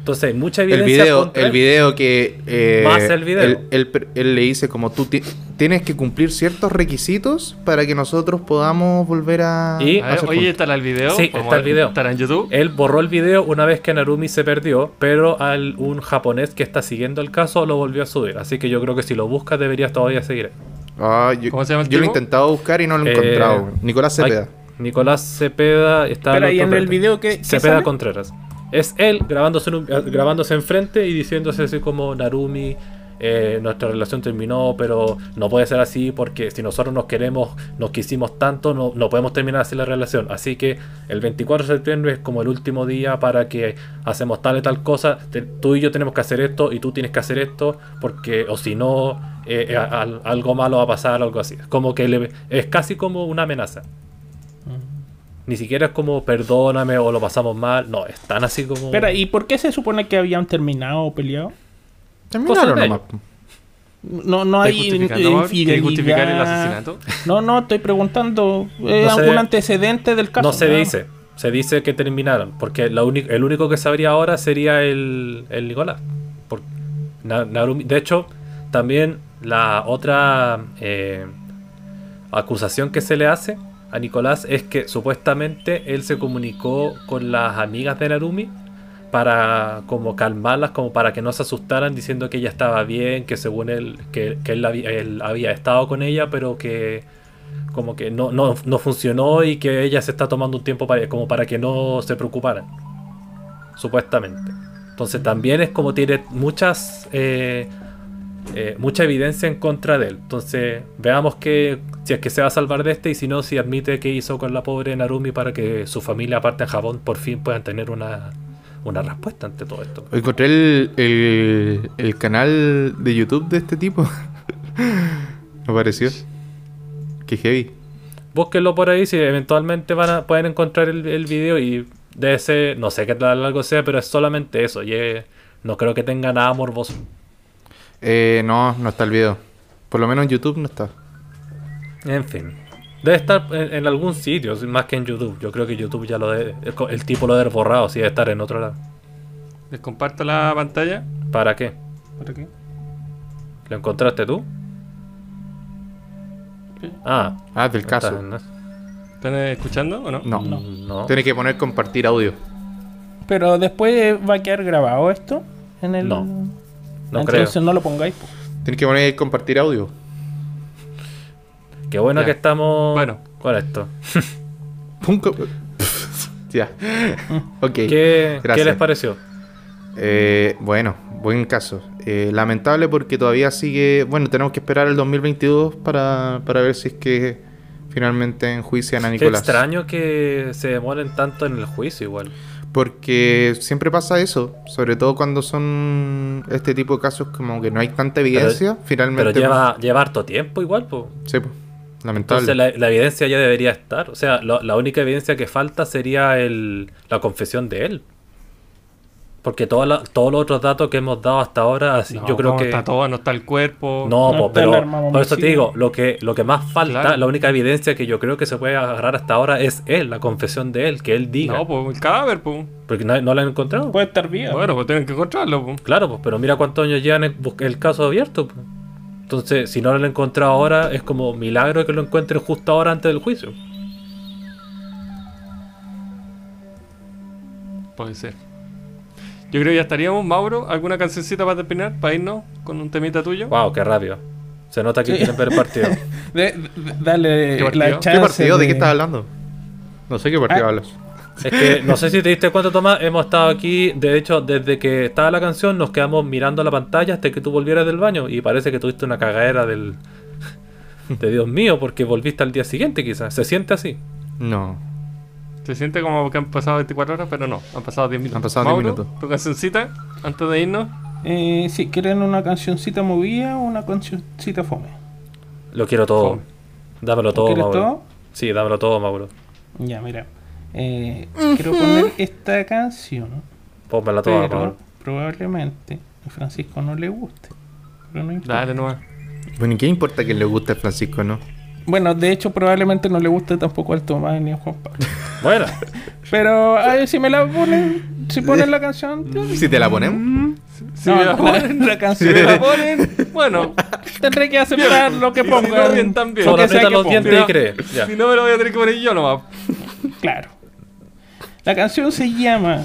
Entonces hay mucha El evidencia. video, contra el él. video que... eh, Más el video. Él, él- él le dice como tú ti- tienes que cumplir ciertos requisitos para que nosotros podamos volver a... Y- A ver, oye, estará el video. Sí, está el video. Estará en YouTube. Él borró el video una vez que Narumi se perdió, pero al un japonés que está siguiendo el caso lo volvió a subir. Así que yo creo que si lo buscas deberías todavía seguir. Ah, yo, ¿Cómo se llama el yo lo he intentado buscar y no lo he Eh, encontrado. Nicolás Cepeda. Ay, Nicolás Cepeda está Pero ahí en el video que, que Cepeda sale, Contreras. Es él grabándose, en un- eh, enfrente y diciéndose así como Narumi, eh, nuestra relación terminó, pero no puede ser así porque si nosotros nos queremos, nos quisimos tanto, no, no podemos terminar así la relación. Así que el 24 de septiembre es como el último día para que hacemos tal y tal cosa. Tú y yo tenemos que hacer esto y tú tienes que hacer esto porque o si no, eh, eh, al- algo malo va a pasar, algo así. Como que le- es casi como una amenaza. Ni siquiera es como perdóname o lo pasamos mal. No, es tan así como. Espera, ¿y por qué se supone que habían terminado o peleado? Terminaron nomás. No, no ¿Estás hay? ¿Quieres justificar el infidelidad. asesinato? No, no, estoy preguntando. ¿eh, No se- ¿Algún antecedente del caso? no se Nada dice. Se dice que terminaron. Porque la el único que sabría ahora sería el, el Nicolás. Por- Na- Narumi- de hecho, también la otra eh, acusación que se le hace a Nicolás es que supuestamente él se comunicó con las amigas de Narumi para como calmarlas, como para que no se asustaran diciendo que ella estaba bien, que según él, que, que él, había, él había estado con ella, pero que como que no, no, no funcionó y que ella se está tomando un tiempo para, como para que no se preocuparan. Supuestamente. Entonces también es como tiene muchas eh, eh, mucha evidencia en contra de él. Entonces veamos que si es que se va a salvar de este y si no, si admite que hizo con la pobre Narumi para que su familia aparte en Japón por fin puedan tener una, una respuesta ante todo esto. Encontré el, el, el canal de YouTube de este tipo. Me pareció. Qué heavy. Búsquenlo por ahí si eventualmente van a, pueden encontrar el, el video y de ese, no sé qué tan largo sea, pero es solamente eso. Y es- no creo que tenga nada morboso. Eh, no, no está el video. Por lo menos en YouTube no está. En fin. Debe estar en, en algún sitio, más que en YouTube. Yo creo que YouTube ya lo debe, el, el tipo lo debe haber borrado, si debe estar en otro lado. Les comparto la pantalla. ¿Para qué? ¿Para qué? ¿Lo encontraste tú? Ah, Ah, del está, caso. ¿no? ¿Están escuchando o no? No. No. No. Tiene que poner compartir audio. Pero después va a quedar grabado esto en el. No, no Entonces creo. no lo pongáis. po. Tienes que poner compartir audio. Qué bueno Ya. que estamos Bueno. con esto. Ya. ok. ¿Qué, ¿Qué les pareció? Eh, bueno, buen caso. Eh, lamentable porque todavía sigue. Bueno, tenemos que esperar el 2022 para, para ver si es que finalmente enjuician a Qué Nicolás. extraño que se demoren tanto en el juicio igual. Porque siempre pasa eso, sobre todo cuando son este tipo de casos como que no hay tanta evidencia, finalmente... Pero lleva, lleva harto tiempo igual, pues. Sí, pues, lamentable. Entonces la, la evidencia ya debería estar. O sea, lo- la única evidencia que falta sería el, la confesión de él. Porque toda la- todos los otros datos que hemos dado hasta ahora, así, No, yo creo ¿cómo que... está todo, no está el cuerpo. No, No po, pero arma por eso te digo, lo que, lo que más falta, Claro. la única evidencia que yo creo que se puede agarrar hasta ahora es él, la confesión de él, que él diga. No, pues el cadáver, pues. Porque no, no lo han encontrado. Puede estar bien. Bueno, pues tienen que encontrarlo, pues. Claro, pues, pero mira cuántos años llevan el, caso abierto. pues. Entonces, si no lo han encontrado ahora, es como milagro que lo encuentren justo ahora antes del juicio. Puede ser. Yo creo que ya estaríamos, Mauro. ¿Alguna cancioncita para terminar? Para irnos con un temita tuyo. Wow, qué rápido. Se nota que quieren ver el partido. De- de- dale ¿Qué partido? la ¿Qué chance. ¿Qué partido? ¿De qué estás hablando? No sé qué partido Ah. hablas. Es que no sé si te diste cuenta, Tomás, hemos estado aquí, de hecho, desde que estaba la canción, nos quedamos mirando la pantalla hasta que tú volvieras del baño y parece que tuviste una cagadera del... De Dios mío, porque volviste al día siguiente quizás. ¿Se siente así? No. Se siente como que han pasado 24 horas, pero no. Han pasado 10 minutos. Han pasado 10 Mauro, minutos. ¿Tu cancioncita? Antes de irnos. Eh, si quieren una cancioncita movida o una cancioncita fome. Lo quiero todo. Fome. Dámelo todo, ¿Quieres Mauro. todo? Sí, dámelo todo, Mauro. Ya, mira. Eh, Quiero poner esta canción, Pónmela toda, pero Mauro. probablemente a Francisco no le guste. Pero no importa. Dale nomás. Bueno, ¿y qué importa que le guste a Francisco, no? Bueno, de hecho, probablemente no le guste tampoco al Tomás ni a Juan Pablo. Bueno, Pero a ver, si me la ponen, si ponen la canción, Si te la ponemos. Si no, me la ponen, la si canción me la ponen, bueno. tendré que aceptar lo que Si no, pongan. bien también. solo Lo que sea que los ponga. dientes y no- cree. Si no me lo voy a tener que poner yo nomás. Claro. La canción se llama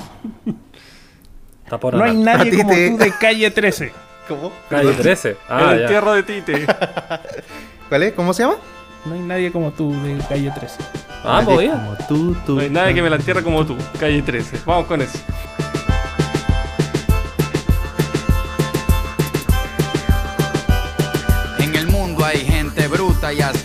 Está por No hay nadie como tú de calle 13. ¿Cómo? Calle 13. Ah, el entierro de Tite. ¿Cuál es? ¿Cómo se llama? No hay nadie como tú de calle 13. Ah. Como tú, tú. No hay nadie que me la entierre como tú. Calle 13. Vamos con eso. En el mundo hay gente bruta y astuta,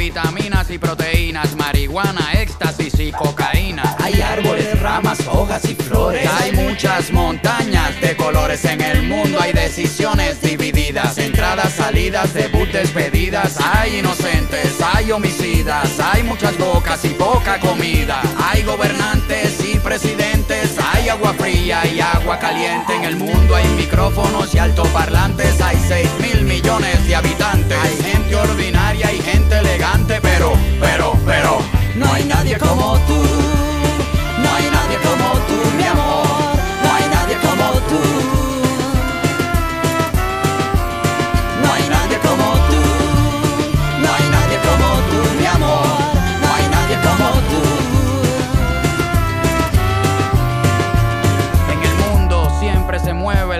vitaminas y proteínas, marihuana, éxtasis y cocaína. Hay árboles, ramas, hojas y flores. Hay muchas montañas de colores. En el mundo hay decisiones entradas, salidas, debut, despedidas. Hay inocentes, hay homicidas, hay muchas bocas y poca comida. Hay gobernantes y presidentes, hay agua fría y agua caliente. En el mundo hay micrófonos y altoparlantes, hay 6 mil millones de habitantes. Hay gente ordinaria y gente elegante, pero, pero, pero, no hay nadie como tú. No hay nadie como tú, mi amor. No hay nadie como tú.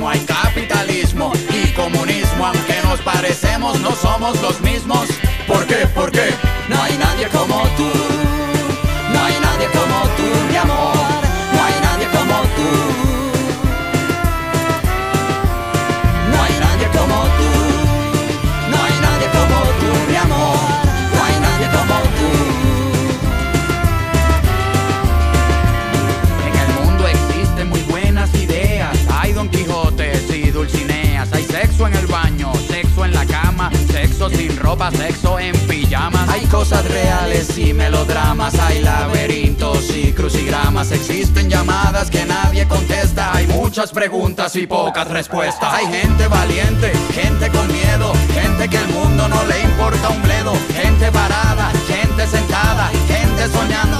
ateísmo, hay capitalismo y comunismo. Aunque nos parecemos, no somos los mismos. ¿Por qué? ¿Por qué? No hay nadie como tú. Sexo en pijamas. Hay cosas reales y melodramas. Hay laberintos y crucigramas. Existen llamadas que nadie contesta. Hay muchas preguntas y pocas respuestas. Hay gente valiente, gente con miedo, gente que el mundo no le importa un bledo. Gente parada, gente sentada, gente soñando,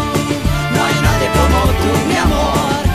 nadie como tú, mi amor.